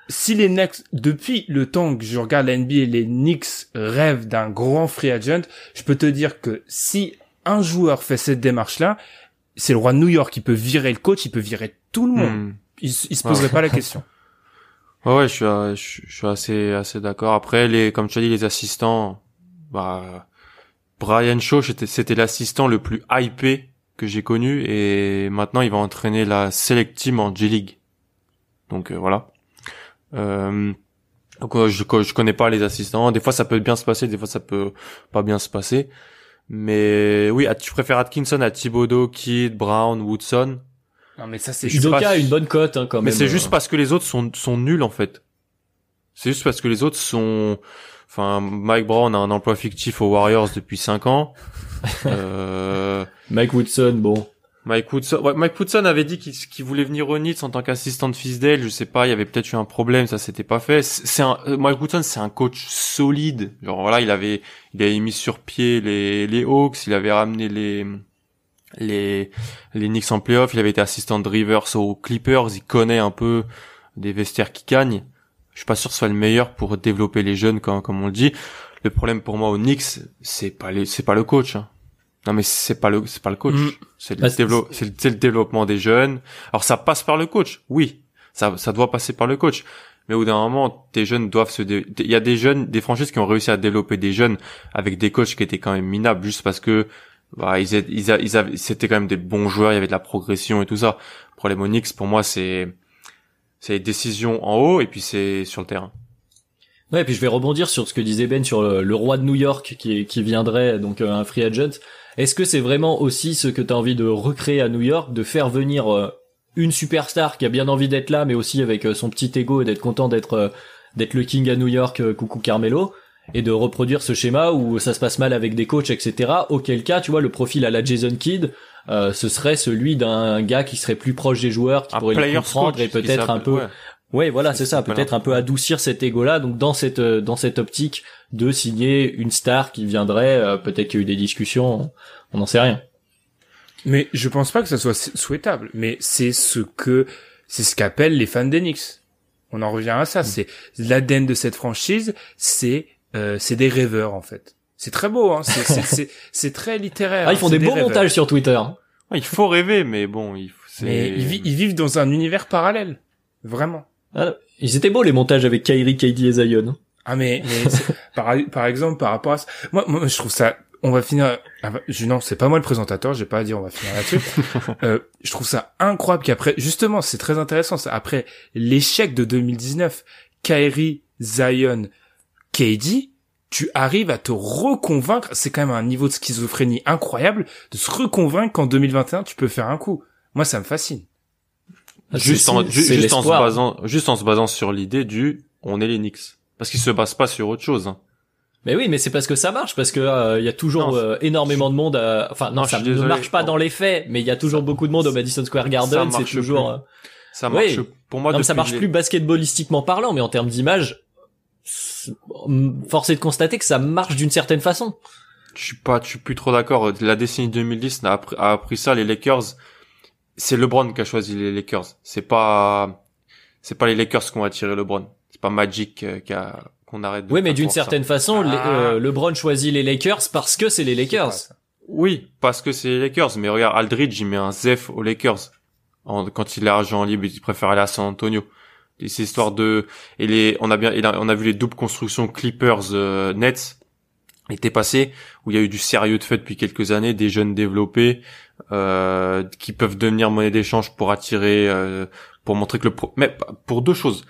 si les Knicks, depuis le temps que je regarde la NBA, les Knicks rêvent d'un grand free agent, je peux te dire que si un joueur fait cette démarche-là, c'est le roi de New York qui peut virer le coach, il peut virer tout le monde. Hmm. Il, se poserait pas la question. Ouais, ouais, je suis, je, suis assez, assez d'accord. Après, les, comme tu as dit, les assistants, bah, Brian Shaw, c'était l'assistant le plus hypé que j'ai connu et maintenant il va entraîner la Select Team en G-League. Donc euh, voilà. Euh, donc je, je connais pas les assistants. Des fois ça peut bien se passer, des fois ça peut pas bien se passer. Mais oui, ah, tu préfères Atkinson à Thibodeau, Kidd, Brown, Woodson? Non, mais ça, c'est Udoka pas- a une bonne cote hein, quand même. Mais c'est juste parce que les autres sont, sont nuls, en fait. C'est juste parce que les autres sont, enfin, Mike Brown a un emploi fictif aux Warriors depuis 5 ans. euh, Mike Woodson, bon. Mike Woodson, ouais, Mike Woodson avait dit qu'il voulait venir au Knicks en tant qu'assistant de Fisdale. Je sais pas, il y avait peut-être eu un problème, ça s'était pas fait. C'est c'est un, euh, Mike Woodson, c'est un coach solide. Genre voilà, il avait, il avait mis sur pied les, les Hawks, il avait ramené les, les, les Knicks en playoff, il avait été assistant de Rivers aux Clippers, il connaît un peu des vestiaires qui gagnent. Je suis pas sûr que ce soit le meilleur pour développer les jeunes, comme, comme on le dit. Le problème pour moi au Knicks, c'est pas les, c'est pas le coach. hein. Non mais c'est pas le, c'est pas le coach. Mm. C'est le, Bah, c'est- dévelop- le, développement des jeunes. Alors ça passe par le coach, oui. Ça, ça doit passer par le coach. Mais au bout d'un moment, tes jeunes doivent se. dé- Il y a des jeunes, des franchises qui ont réussi à développer des jeunes avec des coachs qui étaient quand même minables, juste parce que bah, ils, aient- ils, a- ils avaient, c'était quand même des bons joueurs, il y avait de la progression et tout ça. Le problème Knicks, pour moi, c'est c'est les décisions en haut et puis c'est sur le terrain. Ouais, et puis je vais rebondir sur ce que disait Ben sur le, le roi de New York qui, qui viendrait, donc euh, un free agent. Est-ce que c'est vraiment aussi ce que tu as envie de recréer à New York, de faire venir euh, une superstar qui a bien envie d'être là, mais aussi avec euh, son petit ego et d'être content d'être euh, d'être le king à New York, coucou Carmelo, et de reproduire ce schéma où ça se passe mal avec des coachs, etc. Auquel cas, tu vois, le profil à la Jason Kidd, euh, ce serait celui d'un gars qui serait plus proche des joueurs, qui Un pourrait les comprendre coach, et peut-être un peu ouais. Ouais, voilà, c'est ça. Peut-être un peu adoucir cet ego-là. Donc dans cette euh, dans cette optique de signer une star qui viendrait, euh, peut-être qu'il y a eu des discussions, on n'en sait rien. Mais je pense pas que ça soit souhaitable. Mais c'est ce que, c'est ce qu'appellent les fans d'Enix. On en revient à Mm. ça. C'est l'ADN de cette franchise. C'est, euh, c'est des rêveurs, en fait. C'est très beau, hein. C'est, c'est, c'est, c'est très littéraire. Ah, ils font C'est des beaux rêveurs. montages sur Twitter. Ouais, il faut rêver, mais bon, il faut- c'est. Mais ils, vi- ils vivent dans un univers parallèle. Vraiment. Ah, ils étaient beaux les montages avec Kyrie, KD et Zion. Ah mais, mais par, par exemple par rapport à ça, moi, moi je trouve ça on va finir ah bah, je, non c'est pas moi le présentateur j'ai pas à dire on va finir là-dessus. Euh, je trouve ça incroyable qu'après justement c'est très intéressant ça après l'échec de 2019 Kyrie Zion KD tu arrives à te reconvaincre c'est quand même un niveau de schizophrénie incroyable de se reconvaincre qu'en 2021 tu peux faire un coup. Moi ça me fascine juste c'est- en, ju- juste en se basant, juste en se basant sur l'idée du on est les Knicks. Parce qu'ils se basent pas sur autre chose. hein. Mais oui, mais c'est parce que ça marche, parce que euh, il y a toujours Non, euh, énormément de monde. à- Enfin, non, Non, ça ne désolé. marche pas dans les faits, mais il y a toujours beaucoup de monde au Madison Square Garden. C'est toujours. plus. euh, Ça Oui. marche pour moi non, mais ça marche les- plus basketballistiquement parlant, mais en termes d'image, force est de constater que ça marche d'une certaine façon. Je suis pas, je suis plus trop d'accord. La décennie 2010 a appris, a appris ça. Les Lakers, c'est LeBron qui a choisi les Lakers. C'est pas, c'est pas les Lakers qui ont attiré LeBron. C'est pas Magic euh, qui a, qu'on arrête de Oui, mais d'une ça. certaine façon, Ah. euh, LeBron choisit les Lakers parce que c'est les Lakers. Oui, parce que c'est les Lakers. Mais regarde, Aldridge, il met un Zef aux Lakers. En- quand il est agent libre, il préfère aller à San Antonio. Et c'est histoire de, et les, on a bien, on a vu les doubles constructions Clippers, euh, Nets, l'été passé, où il y a eu du sérieux de fait depuis quelques années, des jeunes développés, euh, qui peuvent devenir monnaie d'échange pour attirer, euh, pour montrer que le pro, mais pour deux choses.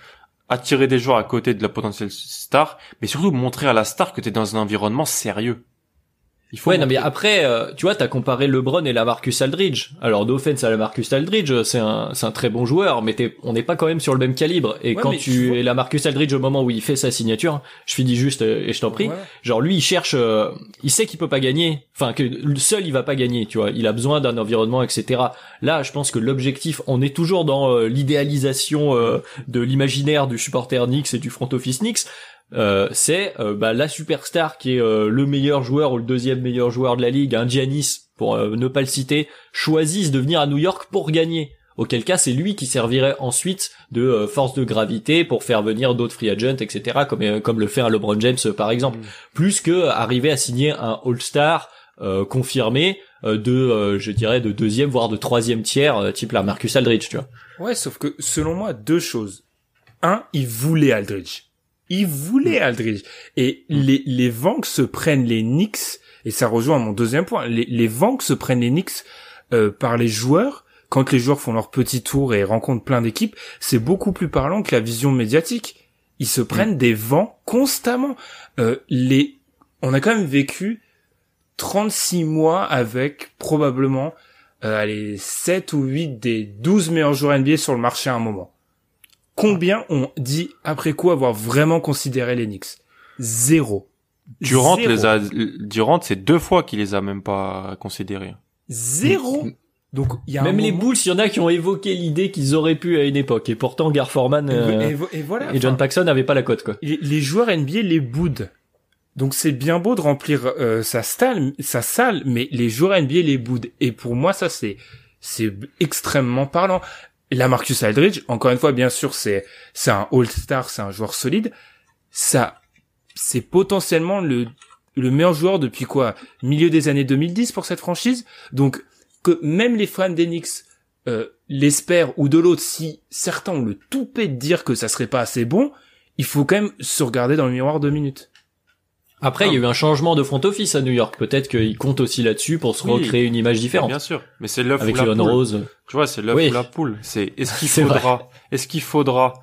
Attirer des joueurs à côté de la potentielle star, mais surtout montrer à la star que t'es dans un environnement sérieux. Il faut Ouais, non, mais après, euh, tu vois, t'as comparé LeBron et la Marcus Aldridge. Alors, d'offense à la Marcus Aldridge, euh, c'est un, c'est un très bon joueur, mais t'es, on n'est pas quand même sur le même calibre. Et Ouais, quand tu vois- es la Marcus Aldridge au moment où il fait sa signature, je finis juste euh, et je t'en prie. Ouais. Genre lui, il cherche, euh, il sait qu'il peut pas gagner, enfin que le seul il va pas gagner, tu vois. Il a besoin d'un environnement, etc. Là, je pense que l'objectif, on est toujours dans euh, l'idéalisation euh, de l'imaginaire du supporter Knicks et du front office Knicks. Euh, c'est euh, bah, la superstar qui est euh, le meilleur joueur ou le deuxième meilleur joueur de la ligue, un Giannis pour euh, ne pas le citer, choisissent de venir à New York pour gagner. Auquel cas, c'est lui qui servirait ensuite de force de gravité pour faire venir d'autres free agents, etc. Comme comme le fait un LeBron James par exemple plus que arriver à signer un All-Star euh, confirmé euh, de, euh, je dirais, de deuxième voire de troisième tiers, type la Marcus Aldridge, tu vois. Ouais, sauf que selon moi, deux choses. Un, il voulait Aldridge. Il voulait Aldridge. Et les, les Vanks se prennent les Knicks, et ça rejoint mon deuxième point, les, les Vanks se prennent les Knicks euh, par les joueurs, quand les joueurs font leur petit tour et rencontrent plein d'équipes, c'est beaucoup plus parlant que la vision médiatique. Ils se prennent des vents constamment. Euh, les, on a quand même vécu 36 mois avec probablement euh, allez, 7 ou 8 des 12 meilleurs joueurs NBA sur le marché à un moment. Combien ont dit après quoi avoir vraiment considéré les Knicks? Zéro. Durant Zéro. les a, Durant c'est deux fois qu'il les a même pas considérés. Zéro. Donc il y a un Même les Bulls, il y en a qui ont évoqué l'idée qu'ils auraient pu à une époque. Et pourtant, Gar Forman Et, euh, et vo- et voilà. et John Paxson n'avaient pas la cote, quoi. les, les joueurs NBA les boudent. Donc c'est bien beau de remplir euh, sa salle, sa salle, mais les joueurs NBA les boudent. Et pour moi, ça c'est c'est extrêmement parlant. La Marcus Aldridge, encore une fois, bien sûr, c'est c'est un All-Star, c'est un joueur solide. Ça, c'est potentiellement le le meilleur joueur depuis quoi? Milieu des années 2010 pour cette franchise? Donc que même les fans Knicks euh, l'espèrent ou de l'autre, si certains ont le toupet de dire que ça serait pas assez bon, il faut quand même se regarder dans le miroir deux minutes. Après, il y a eu un changement de front office à New York. Peut-être qu'ils comptent aussi là-dessus pour se Oui. recréer une image différente. Bien sûr, mais c'est l'œuf ou la poule. Rose. Tu vois, c'est l'œuf Oui. ou la poule. C'est est-ce qu'il faudra, est-ce qu'il faudra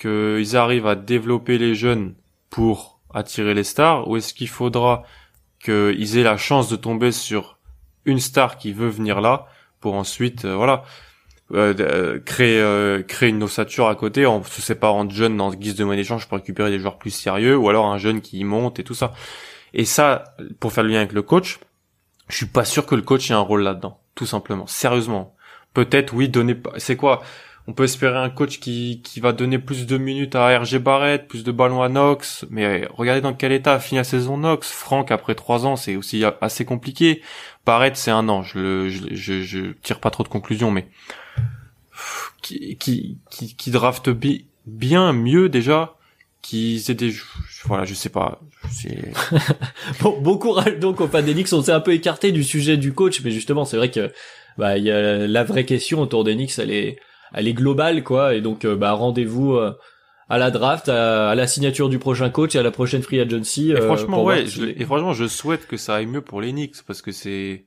qu'ils arrivent à développer les jeunes pour attirer les stars, ou est-ce qu'il faudra qu'ils aient la chance de tomber sur une star qui veut venir là pour ensuite, euh, voilà, euh, euh, créer euh, créer une ossature à côté en se séparant de jeunes dans guise de monnaie d'échange pour récupérer des joueurs plus sérieux, ou alors un jeune qui monte et tout ça. Et ça, pour faire le lien avec le coach, je suis pas sûr que le coach ait un rôle là-dedans, tout simplement. Sérieusement. Peut-être, oui, donner, c'est quoi? On peut espérer un coach qui, qui va donner plus de minutes à RG Barrett, plus de ballons à Knox, mais regardez dans quel état a fini la saison Knox. Franck, après trois ans, c'est aussi assez compliqué. Barrett, c'est un an. Je, le, tire pas trop de conclusions, mais qui, qui, bien mieux déjà, qui c'est des, voilà, je sais pas, Bon, bon courage donc des Knicks. On s'est un peu écarté du sujet du coach, mais justement, c'est vrai que bah il y a la vraie question autour Knicks, elle est elle est globale quoi. Et donc euh, bah rendez-vous euh, à la draft, à, à la signature du prochain coach et à la prochaine free agency. Et euh, franchement, ouais, je, et franchement, je souhaite que ça aille mieux pour les Knicks parce que c'est.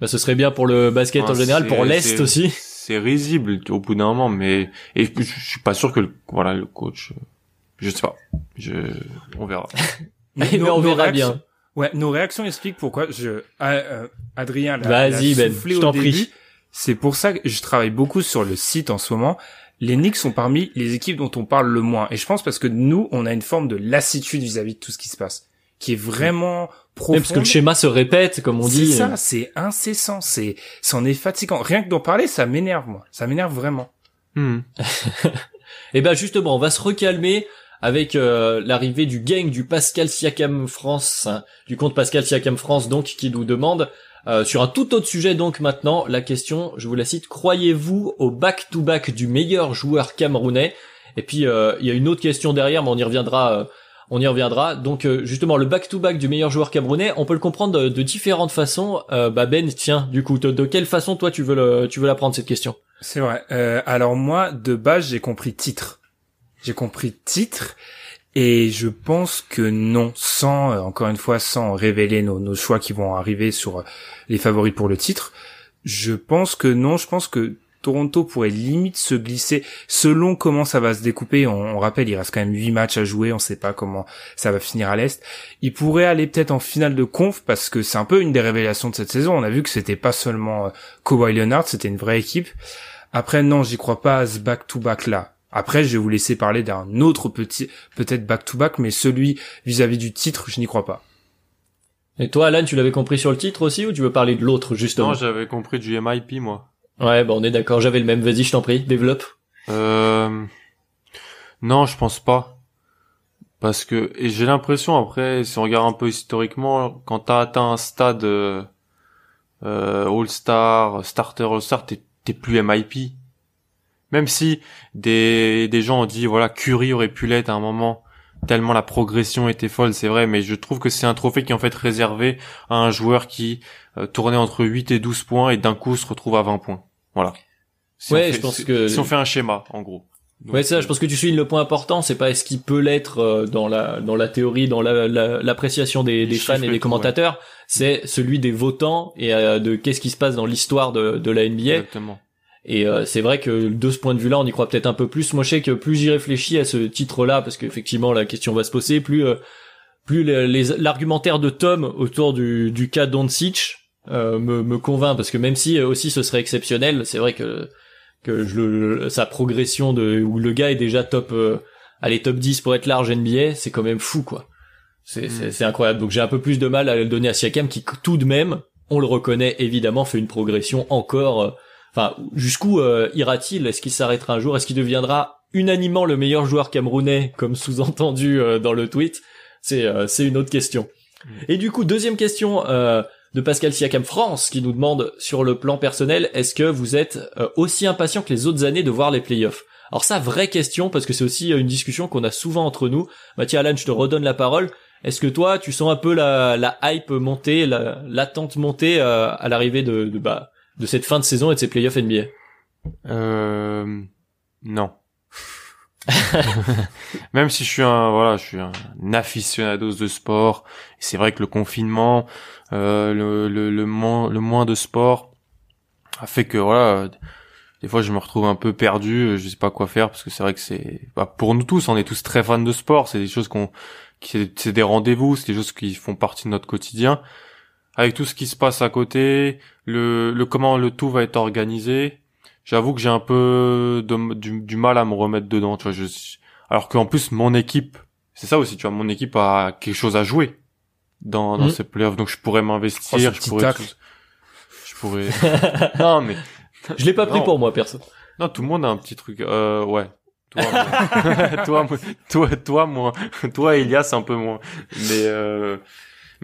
bah, ce serait bien pour le basket enfin, en général, pour l'est aussi. C'est risible au bout d'un moment, mais et je, je suis pas sûr que le, voilà le coach. Je sais pas. Je, on verra. mais Nos- on verra bien. Ouais, nos réactions expliquent pourquoi je, ah, euh, Adrien l'a Vas-y, Ben, je au t'en début. prie. C'est pour ça que je travaille beaucoup sur le site en ce moment. Les Knicks sont parmi les équipes dont on parle le moins. Et je pense parce que nous, on a une forme de lassitude vis-à-vis de tout ce qui se passe, qui est vraiment Même profonde. parce que le schéma se répète, comme on C'est dit. ça, c'est incessant, c'est, c'en est fatigant. Rien que d'en parler, ça m'énerve, moi. Ça m'énerve vraiment. Hmm. Et ben justement, on va se recalmer avec euh, l'arrivée du gang du Pascal Siakam France, hein, du compte Pascal Siakam France donc qui nous demande euh, sur un tout autre sujet donc maintenant la question, je vous la cite, croyez-vous au back-to-back du meilleur joueur camerounais? Et puis euh, il y a une autre question derrière, mais on y reviendra. euh, on y reviendra. Donc euh, justement le back-to-back du meilleur joueur camerounais, on peut le comprendre de, différentes façons. Bah Ben, tiens, du coup, de, quelle façon toi tu veux le, tu veux la prendre cette question? C'est vrai. Alors moi, de base, j'ai compris titre. J'ai compris titre. Et je pense que non, sans, euh, encore une fois, sans révéler nos, choix qui vont arriver sur euh, les favoris pour le titre, je pense que non, je pense que Toronto pourrait limite se glisser selon comment ça va se découper. On, rappelle, il reste quand même huit matchs à jouer, on sait pas comment ça va finir à l'Est. Il pourrait aller peut-être en finale de conf parce que c'est un peu une des révélations de cette saison. On a vu que c'était pas seulement euh, Kawhi Leonard, c'était une vraie équipe. Après, non, j'y crois pas à ce back-to-back là. Après, je vais vous laisser parler d'un autre petit, peut-être back-to-back, mais celui vis-à-vis du titre, je n'y crois pas. Et toi, Alan, tu l'avais compris sur le titre aussi ou tu veux parler de l'autre justement? Non, j'avais compris du MIP moi. Ouais, bon, on est d'accord, j'avais le même. Vas-y, je t'en prie, développe. Euh... Non, je pense pas. Parce que et j'ai l'impression après, si on regarde un peu historiquement, quand t'as atteint un stade euh, euh, All-Star, Starter All-Star, t'es t'es plus MIP. Même si des des gens ont dit voilà Curry aurait pu l'être à un moment tellement la progression était folle, c'est vrai, mais je trouve que c'est un trophée qui est en fait réservé à un joueur qui euh, tournait entre 8 et 12 points et d'un coup se retrouve à 20 points. Voilà. Si Ouais, fait- je pense si- que- si on fait un schéma en gros. Donc, ouais, ça, euh, je pense que tu soulignes le point important, c'est pas est-ce qu'il peut l'être euh, dans la dans la théorie, dans la- la- l'appréciation des, des fans et des commentateurs, c'est celui des votants et de qu'est-ce qui se passe dans l'histoire de, de la NBA. Exactement. Et euh, c'est vrai que de ce point de vue-là, on y croit peut-être un peu plus. Moi, je sais que plus j'y réfléchis à ce titre-là, parce qu'effectivement, la question va se poser, plus euh, plus l'argumentaire de Tom autour du, du cas Doncic euh, me, me convainc parce que même si euh, aussi ce serait exceptionnel, c'est vrai que que je sa progression de où le gars est déjà top euh, allez top 10 pour être large NBA, c'est quand même fou quoi. C'est mm. c'est incroyable. Donc j'ai un peu plus de mal à le donner à Siakam qui tout de même, on le reconnaît évidemment, fait une progression encore euh, enfin jusqu'où ira-t-il? Est-ce qu'il s'arrêtera un jour? Est-ce qu'il deviendra unanimement le meilleur joueur camerounais comme sous-entendu dans le tweet? C'est c'est une autre question. Mm. Et du coup, deuxième question euh, de Pascal Siakam France qui nous demande sur le plan personnel, est-ce que vous êtes euh, aussi impatient que les autres années de voir les playoffs? Alors ça, vraie question, parce que c'est aussi euh, une discussion qu'on a souvent entre nous. Mathieu Alan, je te redonne la parole. Est-ce que toi, tu sens un peu la, la hype monter, l'attente monter euh, à l'arrivée de, de, bah, de cette fin de saison et de ces playoffs NBA euh, Non. Même si je suis un voilà, je suis un aficionados de sport. C'est vrai que le confinement, euh, le, le, le, moins, le moins de sport a fait que voilà, des fois je me retrouve un peu perdu, je sais pas quoi faire parce que c'est vrai que c'est bah, pour nous tous, on est tous très fans de sport. C'est des choses qu'on, c'est des rendez-vous, c'est des choses qui font partie de notre quotidien. Avec tout ce qui se passe à côté, le, le comment le tout va être organisé, j'avoue que j'ai un peu de, du, mal à me remettre dedans, tu vois. Je, alors qu'en plus mon équipe, c'est ça aussi, tu vois, mon équipe a quelque chose à jouer dans, dans mmh. ces playoffs, donc je pourrais m'investir, oh, je pourrais, je pourrais. non mais je l'ai pas pris pour moi perso. Non, tout le monde a un petit truc. Euh, ouais. Toi, toi, toi, toi, moi, toi, Elias, un peu moins. Mais, euh,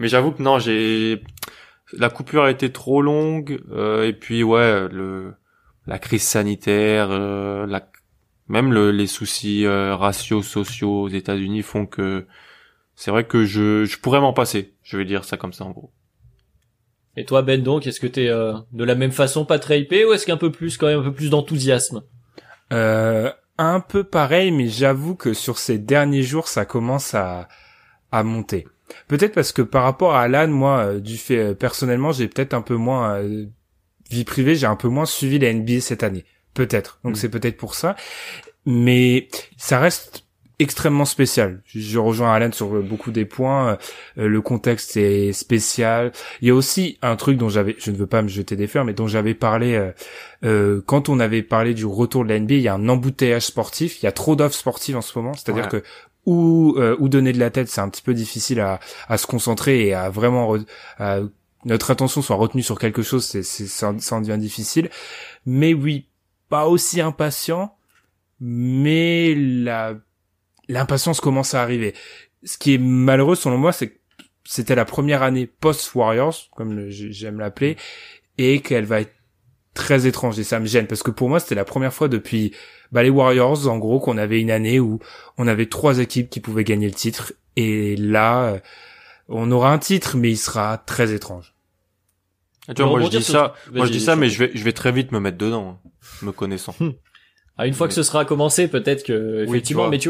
mais j'avoue que non, j'ai la coupure a été trop longue. Euh, et puis ouais, le la crise sanitaire, euh, la, même le, les soucis euh, raciaux, sociaux aux États-Unis font que c'est vrai que je, je pourrais m'en passer. Je vais dire ça comme ça en gros. Et toi Ben donc, est-ce que t'es euh, de la même façon pas très hypé ou est-ce qu'un peu plus quand même un peu plus d'enthousiasme? Euh, Un peu pareil, mais j'avoue que sur ces derniers jours ça commence à à monter. Peut-être parce que par rapport à Alan, moi, du fait personnellement, j'ai peut-être un peu moins vie privée, j'ai un peu moins suivi la NBA cette année. Peut-être. Donc mm. c'est peut-être pour ça. Mais ça reste extrêmement spécial. Je rejoins Alan sur beaucoup des points. Euh, le contexte est spécial. Il y a aussi un truc dont j'avais, je ne veux pas me jeter des fleurs, mais dont j'avais parlé euh, euh, quand on avait parlé du retour de la NBA. Il y a un embouteillage sportif. Il y a trop d'offres sportives en ce moment. C'est-à-dire que où, où donner de la tête, c'est un petit peu difficile à, à se concentrer et à vraiment à notre attention soit retenue sur quelque chose, c'est, ça, ça en devient difficile. Mais oui, pas aussi impatient, mais la, l'impatience commence à arriver. Ce qui est malheureux selon moi, c'est que c'était la première année post-Warriors, comme j'aime l'appeler, et qu'elle va être très étrange et ça me gêne parce que pour moi c'était la première fois depuis bah, les Warriors en gros qu'on avait une année où on avait trois équipes qui pouvaient gagner le titre et là on aura un titre mais il sera très étrange. Ah, tu vois, moi je dis ça, moi je dis ça, mais je vais, je vais très vite me mettre dedans, hein, me connaissant. Ah, une fois que ce sera commencé, peut-être que effectivement, mais tu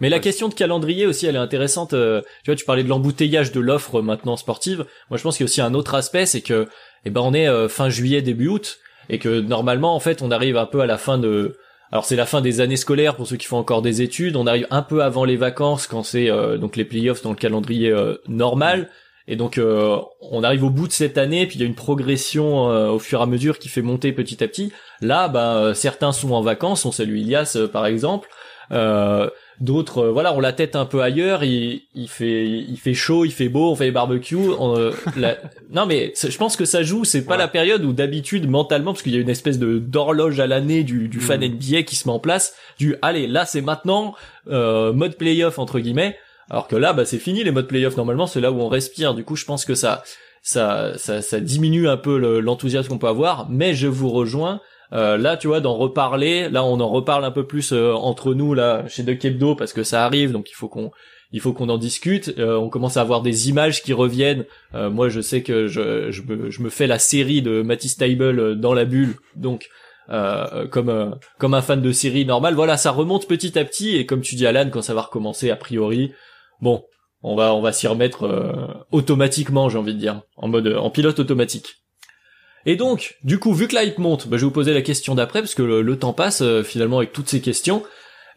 mais la question de calendrier aussi, elle est intéressante. Euh, tu vois, tu parlais de l'embouteillage de l'offre maintenant sportive. Moi, je pense qu'il y a aussi un autre aspect, c'est que, eh ben, on est euh, fin juillet, début août, et que normalement, en fait, on arrive un peu à la fin de. Alors c'est la fin des années scolaires pour ceux qui font encore des études. On arrive un peu avant les vacances quand c'est euh, donc les playoffs dans le calendrier normal. Et donc euh, on arrive au bout de cette année, puis il y a une progression euh, au fur et à mesure qui fait monter petit à petit. Là, bah, euh, certains sont en vacances, on salue Ilias par exemple. D'autres, voilà, ont la tête un peu ailleurs. Il, il, fait, il fait chaud, il fait beau, on fait les barbecues. Non, mais je pense que ça joue. C'est pas la période où d'habitude mentalement, parce qu'il y a une espèce de d'horloge à l'année du, du fan mm. NBA qui se met en place. Du allez, là c'est maintenant mode playoff entre guillemets alors que là, bah, c'est fini les modes playoff. Normalement, c'est là où on respire. Du coup, je pense que ça, ça, ça, ça diminue un peu l'enthousiasme qu'on peut avoir. Mais je vous rejoins. Euh, là, tu vois, d'en reparler. Là, on en reparle un peu plus euh, entre nous là chez De Kebdo parce que ça arrive. Donc, il faut qu'on il faut qu'on en discute. Euh, on commence à avoir des images qui reviennent. moi, je sais que je, je, me, je me fais la série de Matisse Table dans la bulle. Donc, comme comme un fan de série normale, voilà, ça remonte petit à petit. Et comme tu dis, Alan, quand ça va recommencer, a priori, bon, on va on va s'y remettre automatiquement, j'ai envie de dire, en mode en pilote automatique. Et donc, du coup, vu que l'hype monte, bah, je vais vous poser la question d'après parce que le, temps passe euh, finalement avec toutes ces questions.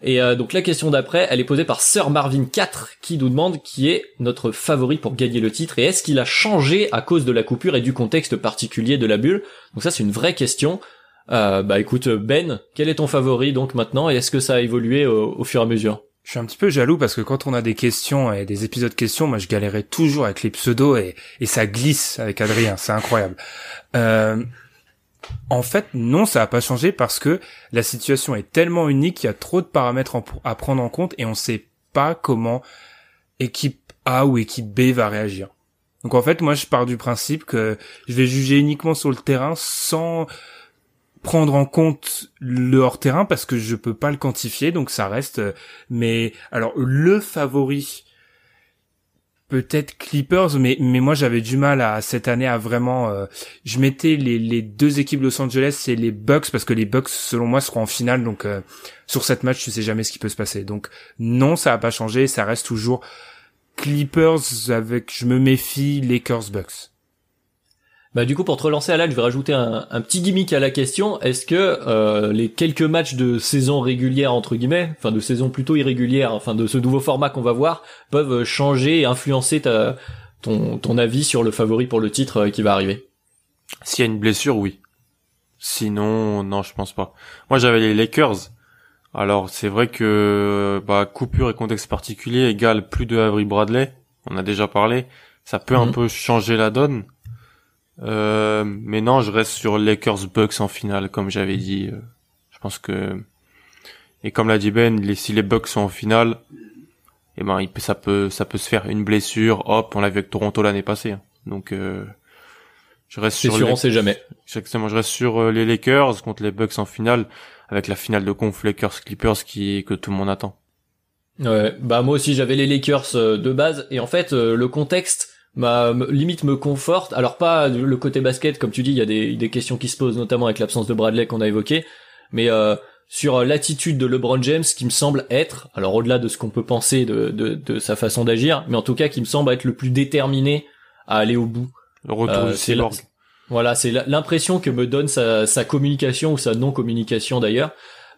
Et euh, donc la question d'après, elle est posée par Sir Marvin 4 qui nous demande qui est notre favori pour gagner le titre et est-ce qu'il a changé à cause de la coupure et du contexte particulier de la bulle? Donc ça c'est une vraie question. Euh, bah écoute Ben, quel est ton favori donc maintenant et est-ce que ça a évolué au, fur et à mesure? Je suis un petit peu jaloux parce que quand on a des questions et des épisodes questions, moi je galérais toujours avec les pseudos et, ça glisse avec Adrien, c'est incroyable. Euh, en fait, non, ça n'a pas changé parce que la situation est tellement unique, il y a trop de paramètres à prendre en compte et on sait pas comment équipe A ou équipe B va réagir. Donc en fait, moi je pars du principe que je vais juger uniquement sur le terrain sans prendre en compte le hors terrain parce que je peux pas le quantifier donc ça reste mais alors le favori peut-être Clippers, mais mais moi j'avais du mal à cette année à vraiment. Euh, je mettais les, les deux équipes Los Angeles et les Bucks parce que les Bucks selon moi seront en finale, donc euh, sur cette match tu sais jamais ce qui peut se passer. Donc non, ça a pas changé, ça reste toujours Clippers avec je me méfie Lakers Bucks. Bah du coup pour te relancer Alan, je vais rajouter un, un petit gimmick à la question. Est-ce que euh, les quelques matchs de saison régulière entre guillemets, enfin de saison plutôt irrégulière, enfin de ce nouveau format qu'on va voir, peuvent changer et influencer ta, ton, ton avis sur le favori pour le titre euh, qui va arriver? S'il y a une blessure, oui. Sinon, non, je pense pas. Moi j'avais les Lakers. Alors c'est vrai que bah, coupure et contexte particulier égale plus de Avery Bradley. On a déjà parlé. Ça peut un mhm. peu changer la donne. Euh, mais non, je reste sur Lakers Bucks en finale, comme j'avais dit. Euh, je pense que et comme l'a dit Ben, les, si les Bucks sont en finale, eh ben il, ça peut ça peut se faire une blessure. Hop, on l'a vu avec Toronto l'année passée. Hein. Donc euh, je reste sur. Sûr, les... on sait jamais. Exactement, je reste sur euh, les Lakers contre les Bucks en finale, avec la finale de conf Lakers Clippers qui que tout le monde attend. Ouais, bah moi aussi j'avais les Lakers de base et en fait le contexte ma limite me conforte. Alors pas le côté basket, comme tu dis, il y a des, des questions qui se posent, notamment avec l'absence de Bradley qu'on a évoqué, mais euh, sur l'attitude de LeBron James, qui me semble être, alors au-delà de ce qu'on peut penser de, de, de sa façon d'agir, mais en tout cas qui me semble être le plus déterminé à aller au bout. Le retour euh, c'est voilà, c'est l'impression que me donne sa, sa communication ou sa non-communication d'ailleurs.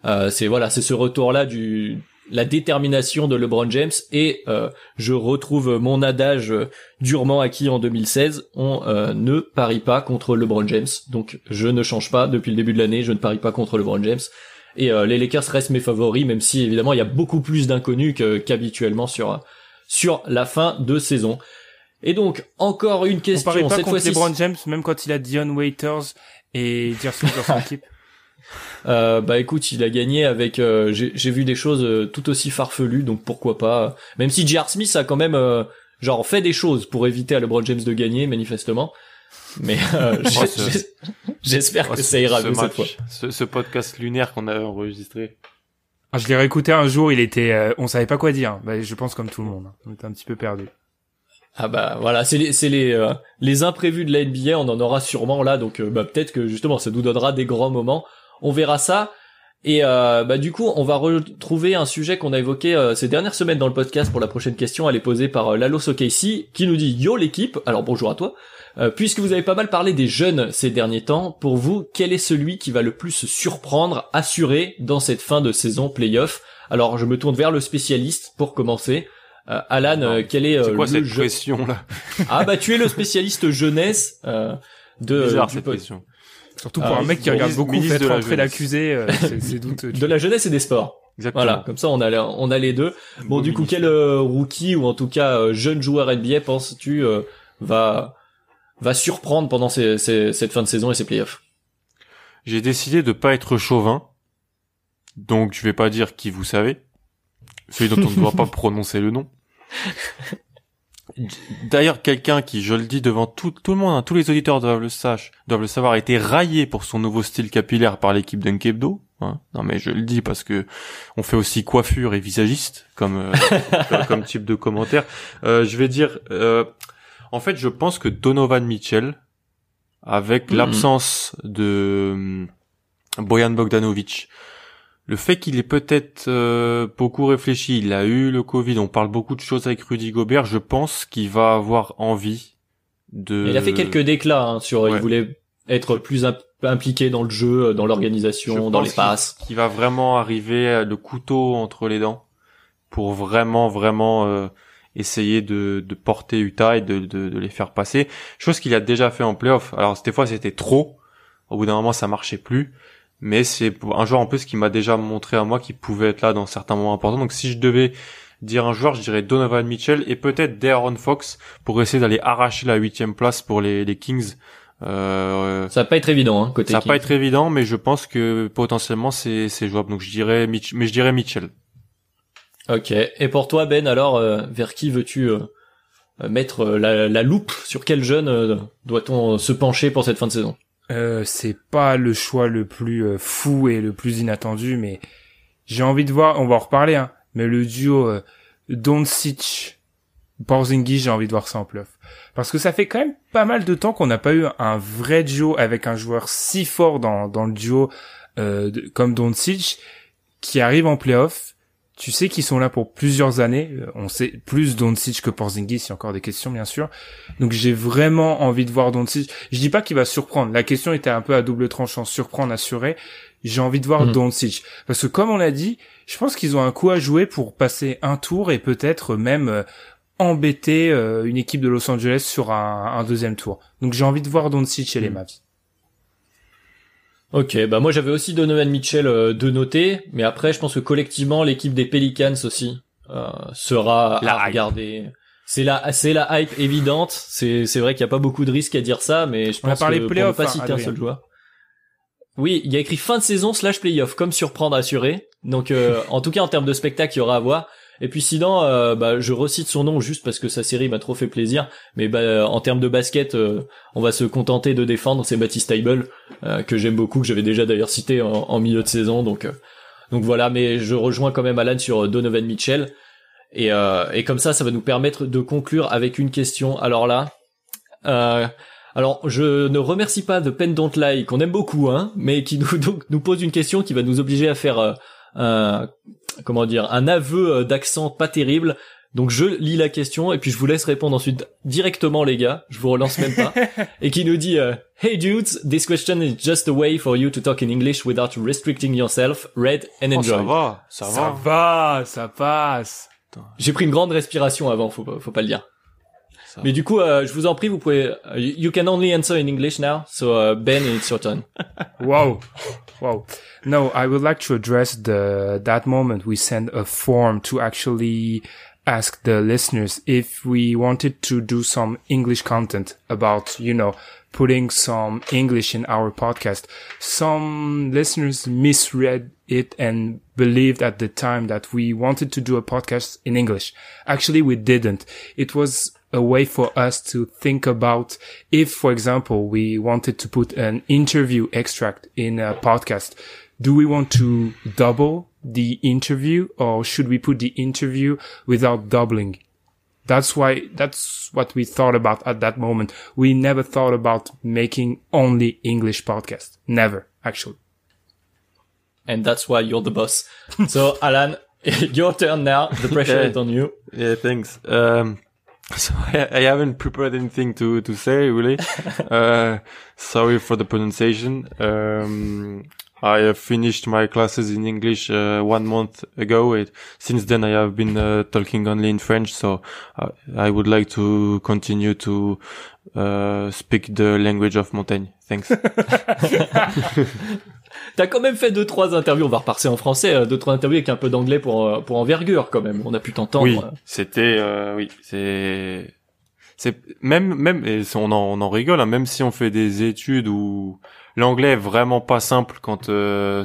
Euh, c'est voilà, c'est ce retour-là du la détermination de LeBron James et euh, je retrouve mon adage durement acquis en 2016 on euh, ne parie pas contre LeBron James. Donc je ne change pas. Depuis le début de l'année je ne parie pas contre LeBron James. Et euh, les Lakers restent mes favoris même si évidemment il y a beaucoup plus d'inconnus qu'habituellement sur sur la fin de saison. Et donc encore une question on parie pas contre LeBron James même quand il a Dion Waiters et Gerson dans son équipe euh, bah écoute, il a gagné avec. Euh, j'ai vu des choses euh, tout aussi farfelues, donc pourquoi pas. Même si J.R. Smith a quand même genre fait des choses pour éviter à LeBron James de gagner, manifestement. Mais j'espère que ça ira mieux cette fois. Ce, podcast lunaire qu'on a enregistré. Ah, je l'ai réécouté un jour, il était, on savait pas quoi dire. Bah, je pense comme tout le monde, hein. on était un petit peu perdu. Ah bah voilà, c'est les c'est les les imprévus de la NBA, on en aura sûrement là, donc bah peut-être que justement ça nous donnera des grands moments on verra ça. Et euh, bah du coup, on va retrouver un sujet qu'on a évoqué euh, ces dernières semaines dans le podcast pour la prochaine question. Elle est posée par euh, Lalo Sokeici qui nous dit Yo l'équipe. Alors bonjour à toi. puisque vous avez pas mal parlé des jeunes ces derniers temps, pour vous, quel est celui qui va le plus surprendre, assurer dans cette fin de saison playoff? Alors je me tourne vers le spécialiste pour commencer. Alan, quel est, quoi cette question là? Ah bah tu es le spécialiste jeunesse de Bizarre, cette question. Surtout pour un mec qui regarde beaucoup fait rentrer l'accusé, euh, c'est doute. De la jeunesse et des sports. Exactement. Voilà, comme ça on a on a les deux. Bon, du coup, quel euh, rookie ou en tout cas euh, jeune joueur NBA penses-tu va va surprendre pendant cette fin de saison et ces playoffs? J'ai décidé de pas être chauvin, donc je vais pas dire qui vous savez, celui dont on ne doit pas prononcer le nom. D'ailleurs, quelqu'un qui, je le dis devant tout, tout le monde, hein, tous les auditeurs doivent le, sach, doivent le savoir, a été raillé pour son nouveau style capillaire par l'équipe d'Unkebdo. Hein. Non mais je le dis parce que on fait aussi coiffure et visagiste comme euh, comme type de commentaire. Euh, je vais dire, euh, en fait, je pense que Donovan Mitchell, avec mm-hmm. l'absence de hum, Boyan Bogdanovic, le fait qu'il ait peut-être euh, beaucoup réfléchi, il a eu le Covid, on parle beaucoup de choses avec Rudy Gobert, je pense qu'il va avoir envie de... Il a fait quelques déclats hein, sur, il voulait être plus impliqué dans le jeu, dans l'organisation, dans les passes. Qui va vraiment arriver le couteau entre les dents pour vraiment vraiment euh, essayer de, de, porter Utah et de, de, de, les faire passer. Chose qu'il a déjà fait en playoff. Alors des fois c'était trop. Au bout d'un moment ça marchait plus. Mais c'est un joueur en plus qui m'a déjà montré à moi qu'il pouvait être là dans certains moments importants. Donc si je devais dire un joueur, je dirais Donovan Mitchell et peut-être Darren Fox pour essayer d'aller arracher la huitième place pour les, les Kings. Euh, ça va pas être évident hein, côté. Ça va pas être évident, mais je pense que potentiellement c'est c'est jouable. Donc je dirais Mitch, mais je dirais Mitchell. Ok. Et pour toi, Ben, alors, euh, vers qui veux-tu euh, mettre euh, la, la, loupe? Sur quel jeune doit-on se pencher pour cette fin de saison? Euh, C'est pas le choix le plus fou et le plus inattendu, mais j'ai envie de voir. On va en reparler, hein. Mais le duo euh, Doncic, Porzingis, j'ai envie de voir ça en playoff. Parce que ça fait quand même pas mal de temps qu'on n'a pas eu un vrai duo avec un joueur si fort dans, dans le duo euh, comme Doncic qui arrive en playoff tu sais qu'ils sont là pour plusieurs années. Euh, on sait plus Doncic que Porzingis, il y a encore des questions bien sûr. Donc j'ai vraiment envie de voir Doncic. Je dis pas qu'il va surprendre. La question était un peu à double tranchant, surprendre, assurer. J'ai envie de voir mmh. Doncic parce que comme on l'a dit, je pense qu'ils ont un coup à jouer pour passer un tour et peut-être même euh, embêter euh, une équipe de Los Angeles sur un, un deuxième tour. Donc j'ai envie de voir Doncic chez les mmh. Mavs. Ok, bah moi j'avais aussi Donovan Mitchell euh, de noter, mais après je pense que collectivement l'équipe des Pelicans aussi euh, sera la à regarder. C'est la, c'est la hype évidente. C'est, c'est vrai qu'il n'y a pas beaucoup de risques à dire ça, mais je pense que pour ne pas hein, citer un seul joueur. Oui, il y a écrit fin de saison slash playoff, comme surprendre assuré. Donc euh, en tout cas en termes de spectacle, il y aura à voir. Et puis sinon, euh, bah, je recite son nom juste parce que sa série m'a trop fait plaisir. Mais bah, en termes de basket, euh, on va se contenter de défendre. C'est Baptiste Table euh, que j'aime beaucoup, que j'avais déjà d'ailleurs cité en, milieu de saison. Donc, donc voilà. Mais je rejoins quand même Alan sur Donovan Mitchell. Et, et comme ça, ça va nous permettre de conclure avec une question. Alors là, alors je ne remercie pas de Pen Don't Lie qu'on aime beaucoup, hein, mais qui nous donc, nous pose une question qui va nous obliger à faire un, comment dire, un aveu euh, d'accent pas terrible. Donc je lis la question et puis je vous laisse répondre ensuite directement les gars, je vous relance même pas et qui nous dit euh, Hey dudes, this question is just a way for you to talk in English without restricting yourself. Read and enjoy. Oh, ça va, ça, ça va. ça passe. J'ai pris une grande respiration avant, faut faut pas le dire. Mais du coup, euh, je vous en prie, vous pouvez. Uh, you can only answer in English now. So uh, Ben, it's your turn. wow, wow. No, I would like to address the that moment we sent a form to actually ask the listeners if we wanted to do some English content about, you know, putting some English in our podcast. Some listeners misread it and believed at the time that we wanted to do a podcast in English. Actually, we didn't. It was a way for us to think about if, for example, we wanted to put an interview extract in a podcast. Do we want to double the interview or should we put the interview without doubling? That's why, that's what we thought about at that moment. We never thought about making only English podcast. Never, actually. And that's why you're the boss. so, Alan, your turn now. The pressure is on you. Yeah, thanks. Um, So I, I, haven't prepared anything to, to say really. uh, sorry for the pronunciation. Um, I have finished my classes in English uh, one month ago. It, since then, I have been uh, talking only in French. So uh, I would like to continue to uh, speak the language of Montaigne. Thanks. T'as quand même fait deux trois interviews, on va repasser en français, euh, deux trois interviews avec un peu d'anglais pour euh, pour envergure quand même. On a pu t'entendre. Oui, c'était euh, oui, c'est c'est même même et on en on en rigole hein, même si on fait des études où l'anglais est vraiment pas simple quand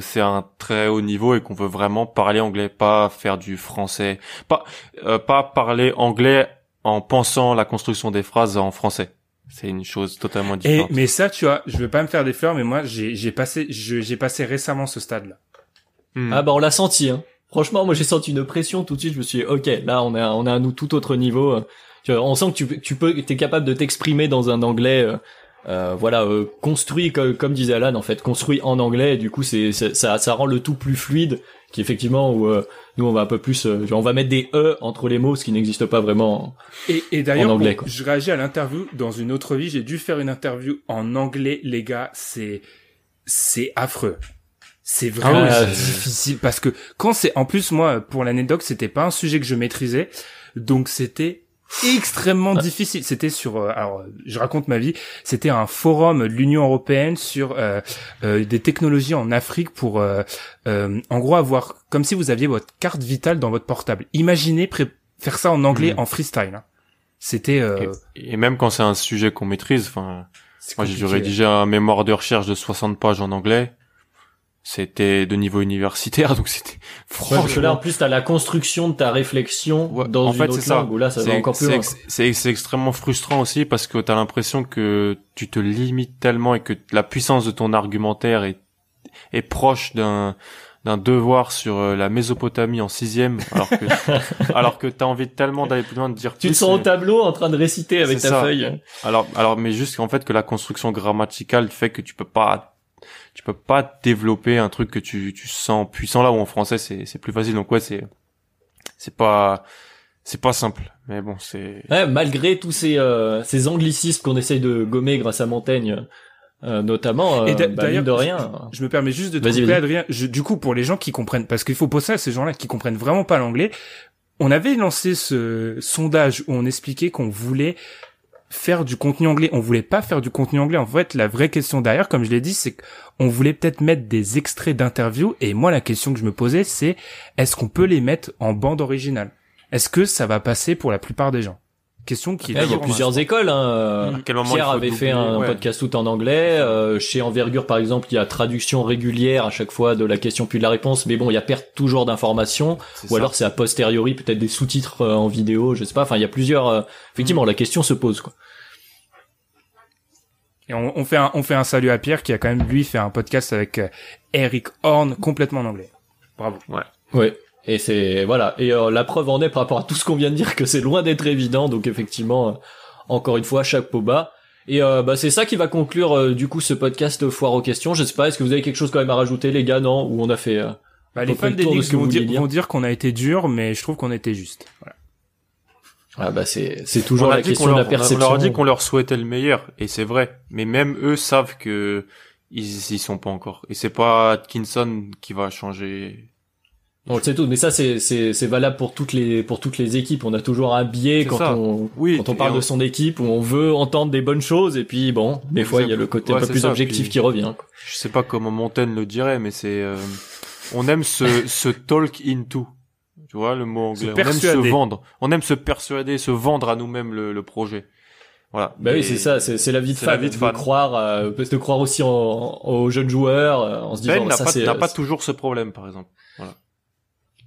c'est un très haut niveau et qu'on veut vraiment parler anglais, pas faire du français, pas pas parler anglais en pensant la construction des phrases en français. C'est une chose totalement différente. mais ça, tu vois, je veux pas me faire des fleurs, mais moi, j'ai, j'ai passé, j'ai passé récemment ce stade-là. Hmm. Ah bah on l'a senti. Hein. Franchement, moi j'ai senti une pression tout de suite. Je me suis dit, ok, là on est, à, on est à nous tout autre niveau. Tu vois, on sent que tu, tu peux, t'es capable de t'exprimer dans un anglais. Euh, euh, voilà euh, construit comme, comme disait Alan en fait construit en anglais et du coup c'est ça ça rend le tout plus fluide qui effectivement où euh, nous on va un peu plus euh, on va mettre des e entre les mots ce qui n'existe pas vraiment et, et d'ailleurs en anglais je réagis à l'interview dans une autre vie. J'ai dû faire une interview en anglais les gars. C'est c'est affreux. C'est vraiment Ah oui, difficile. Parce que quand c'est en plus moi pour l'anecdote c'était pas un sujet que je maîtrisais. Donc c'était extrêmement difficile c'était sur euh, alors je raconte ma vie c'était un forum de l'Union européenne sur euh, euh, des technologies en Afrique pour euh, euh, en gros avoir comme si vous aviez votre carte vitale dans votre portable imaginez faire ça en anglais Mhm. en freestyle hein. c'était euh, Et, et même quand c'est un sujet qu'on maîtrise, enfin, moi j'ai dû rédiger un mémoire de recherche de 60 pages en anglais. C'était de niveau universitaire, donc c'était Ouais, parce que là, en franchement. plus, t'as la construction de ta réflexion Ouais, dans en une fait, autre ça. langue, où là, ça va C'est- encore plus loin. C'est extrêmement frustrant aussi parce que t'as l'impression que tu te limites tellement et que la puissance de ton argumentaire est, est proche d'un d'un devoir sur euh, la Mésopotamie en sixième, alors que alors que t'as envie tellement d'aller plus loin de dire Tu te sens au mais- tableau en train de réciter avec ta ça. feuille. Alors, alors, mais juste qu'en fait que la construction grammaticale fait que tu peux pas, tu peux pas développer un truc que tu, tu sens puissant là où en français c'est, c'est plus facile. Donc ouais, c'est, c'est pas, c'est pas simple. Mais bon, c'est. Ouais, malgré tous ces, euh, ces anglicismes qu'on essaye de gommer grâce à Montaigne, euh, notamment, euh, Et d'a- bah, d'ailleurs, mine de rien. Je me permets juste de te couper. Adrien. Je- du coup, pour les gens qui comprennent, parce qu'il faut poser à ces gens-là qui comprennent vraiment pas l'anglais, on avait lancé ce sondage où on expliquait qu'on voulait faire du contenu anglais. On voulait pas faire du contenu anglais. En fait, la vraie question derrière, comme je l'ai dit, c'est qu'on voulait peut-être mettre des extraits d'interviews. Et moi, la question que je me posais, c'est est-ce qu'on peut les mettre en bande originale? Est-ce que ça va passer pour la plupart des gens? Question qui est Ouais, il y a plusieurs écoles. Hein. À quel moment Pierre avait fait un ouais. podcast tout en anglais. euh, chez Envergure, par exemple, il y a traduction régulière à chaque fois de la question puis de la réponse. Mais bon, il y a perte toujours d'informations. Ou ça. alors c'est a posteriori peut-être des sous-titres euh, en vidéo, je sais pas. Enfin, il y a plusieurs. euh, Effectivement, la question se pose. Quoi. Et on, on fait un, on fait un salut à Pierre qui a quand même lui fait un podcast avec euh, Eric Horn complètement en anglais. Bravo. Ouais. Et c'est voilà. Et euh, la preuve en est par rapport à tout ce qu'on vient de dire que c'est loin d'être évident. Donc effectivement, euh, encore une fois, chaque pot bas. Et euh, bah c'est ça qui va conclure euh, du coup ce podcast foire aux questions. Je sais pas, est-ce que vous avez quelque chose quand même à rajouter, les gars, non? Ou on a fait. euh, Bah, les fans le tour de d'Elix ce que vous vont, dire, vouliez dire? vont dire qu'on a été dur, mais je trouve qu'on était juste. Voilà. Ah bah c'est c'est toujours la question qu'on de la leur, on a- perception. on leur a dit qu'on leur souhaitait le meilleur, et c'est vrai. Mais même eux savent que ils y sont pas encore. Et c'est pas Atkinson qui va changer. On le sait tout, mais ça c'est c'est c'est valable pour toutes les pour toutes les équipes. On a toujours un biais quand ça. on Oui. quand on parle de son équipe où on veut entendre des bonnes choses et puis bon, des fois il y a le côté un peu plus ça, objectif puis- qui revient. quoi. Je sais pas comment Montaigne le dirait, mais c'est euh, on aime se se talk into. Tu vois le mot anglais. on aime se vendre. On aime se persuader, se vendre à nous-mêmes le, le projet. Voilà. Bah Et- oui, c'est ça, c'est la vie de c'est la fan, vie de fan. croire euh, de croire aussi en, aux jeunes joueurs euh, en se disant Ben n'a pas, toujours ce problème, par exemple. Voilà.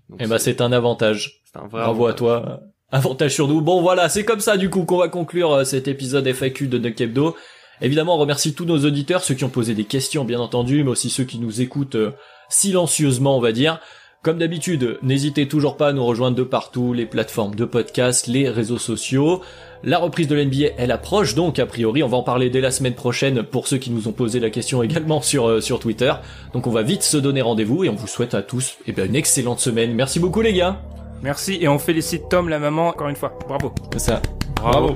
Donc, eh ben c'est un avantage. c'est un vrai Bravo à avantage. toi. Avantage sur nous. Bon voilà, c'est comme ça du coup qu'on va conclure euh, cet épisode FAQ de Duck Hebdo. Évidemment, on remercie tous nos auditeurs, ceux qui ont posé des questions bien entendu, mais aussi ceux qui nous écoutent euh, silencieusement, on va dire. Comme d'habitude, n'hésitez toujours pas à nous rejoindre de partout, les plateformes de podcast, les réseaux sociaux. La reprise de l'NBA, elle approche, donc a priori, on va en parler dès la semaine prochaine pour ceux qui nous ont posé la question également sur euh, sur Twitter. Donc on va vite se donner rendez-vous et on vous souhaite à tous eh ben, une excellente semaine. Merci beaucoup les gars. Merci et on félicite Tom, la maman, encore une fois. Bravo. C'est ça. Bravo.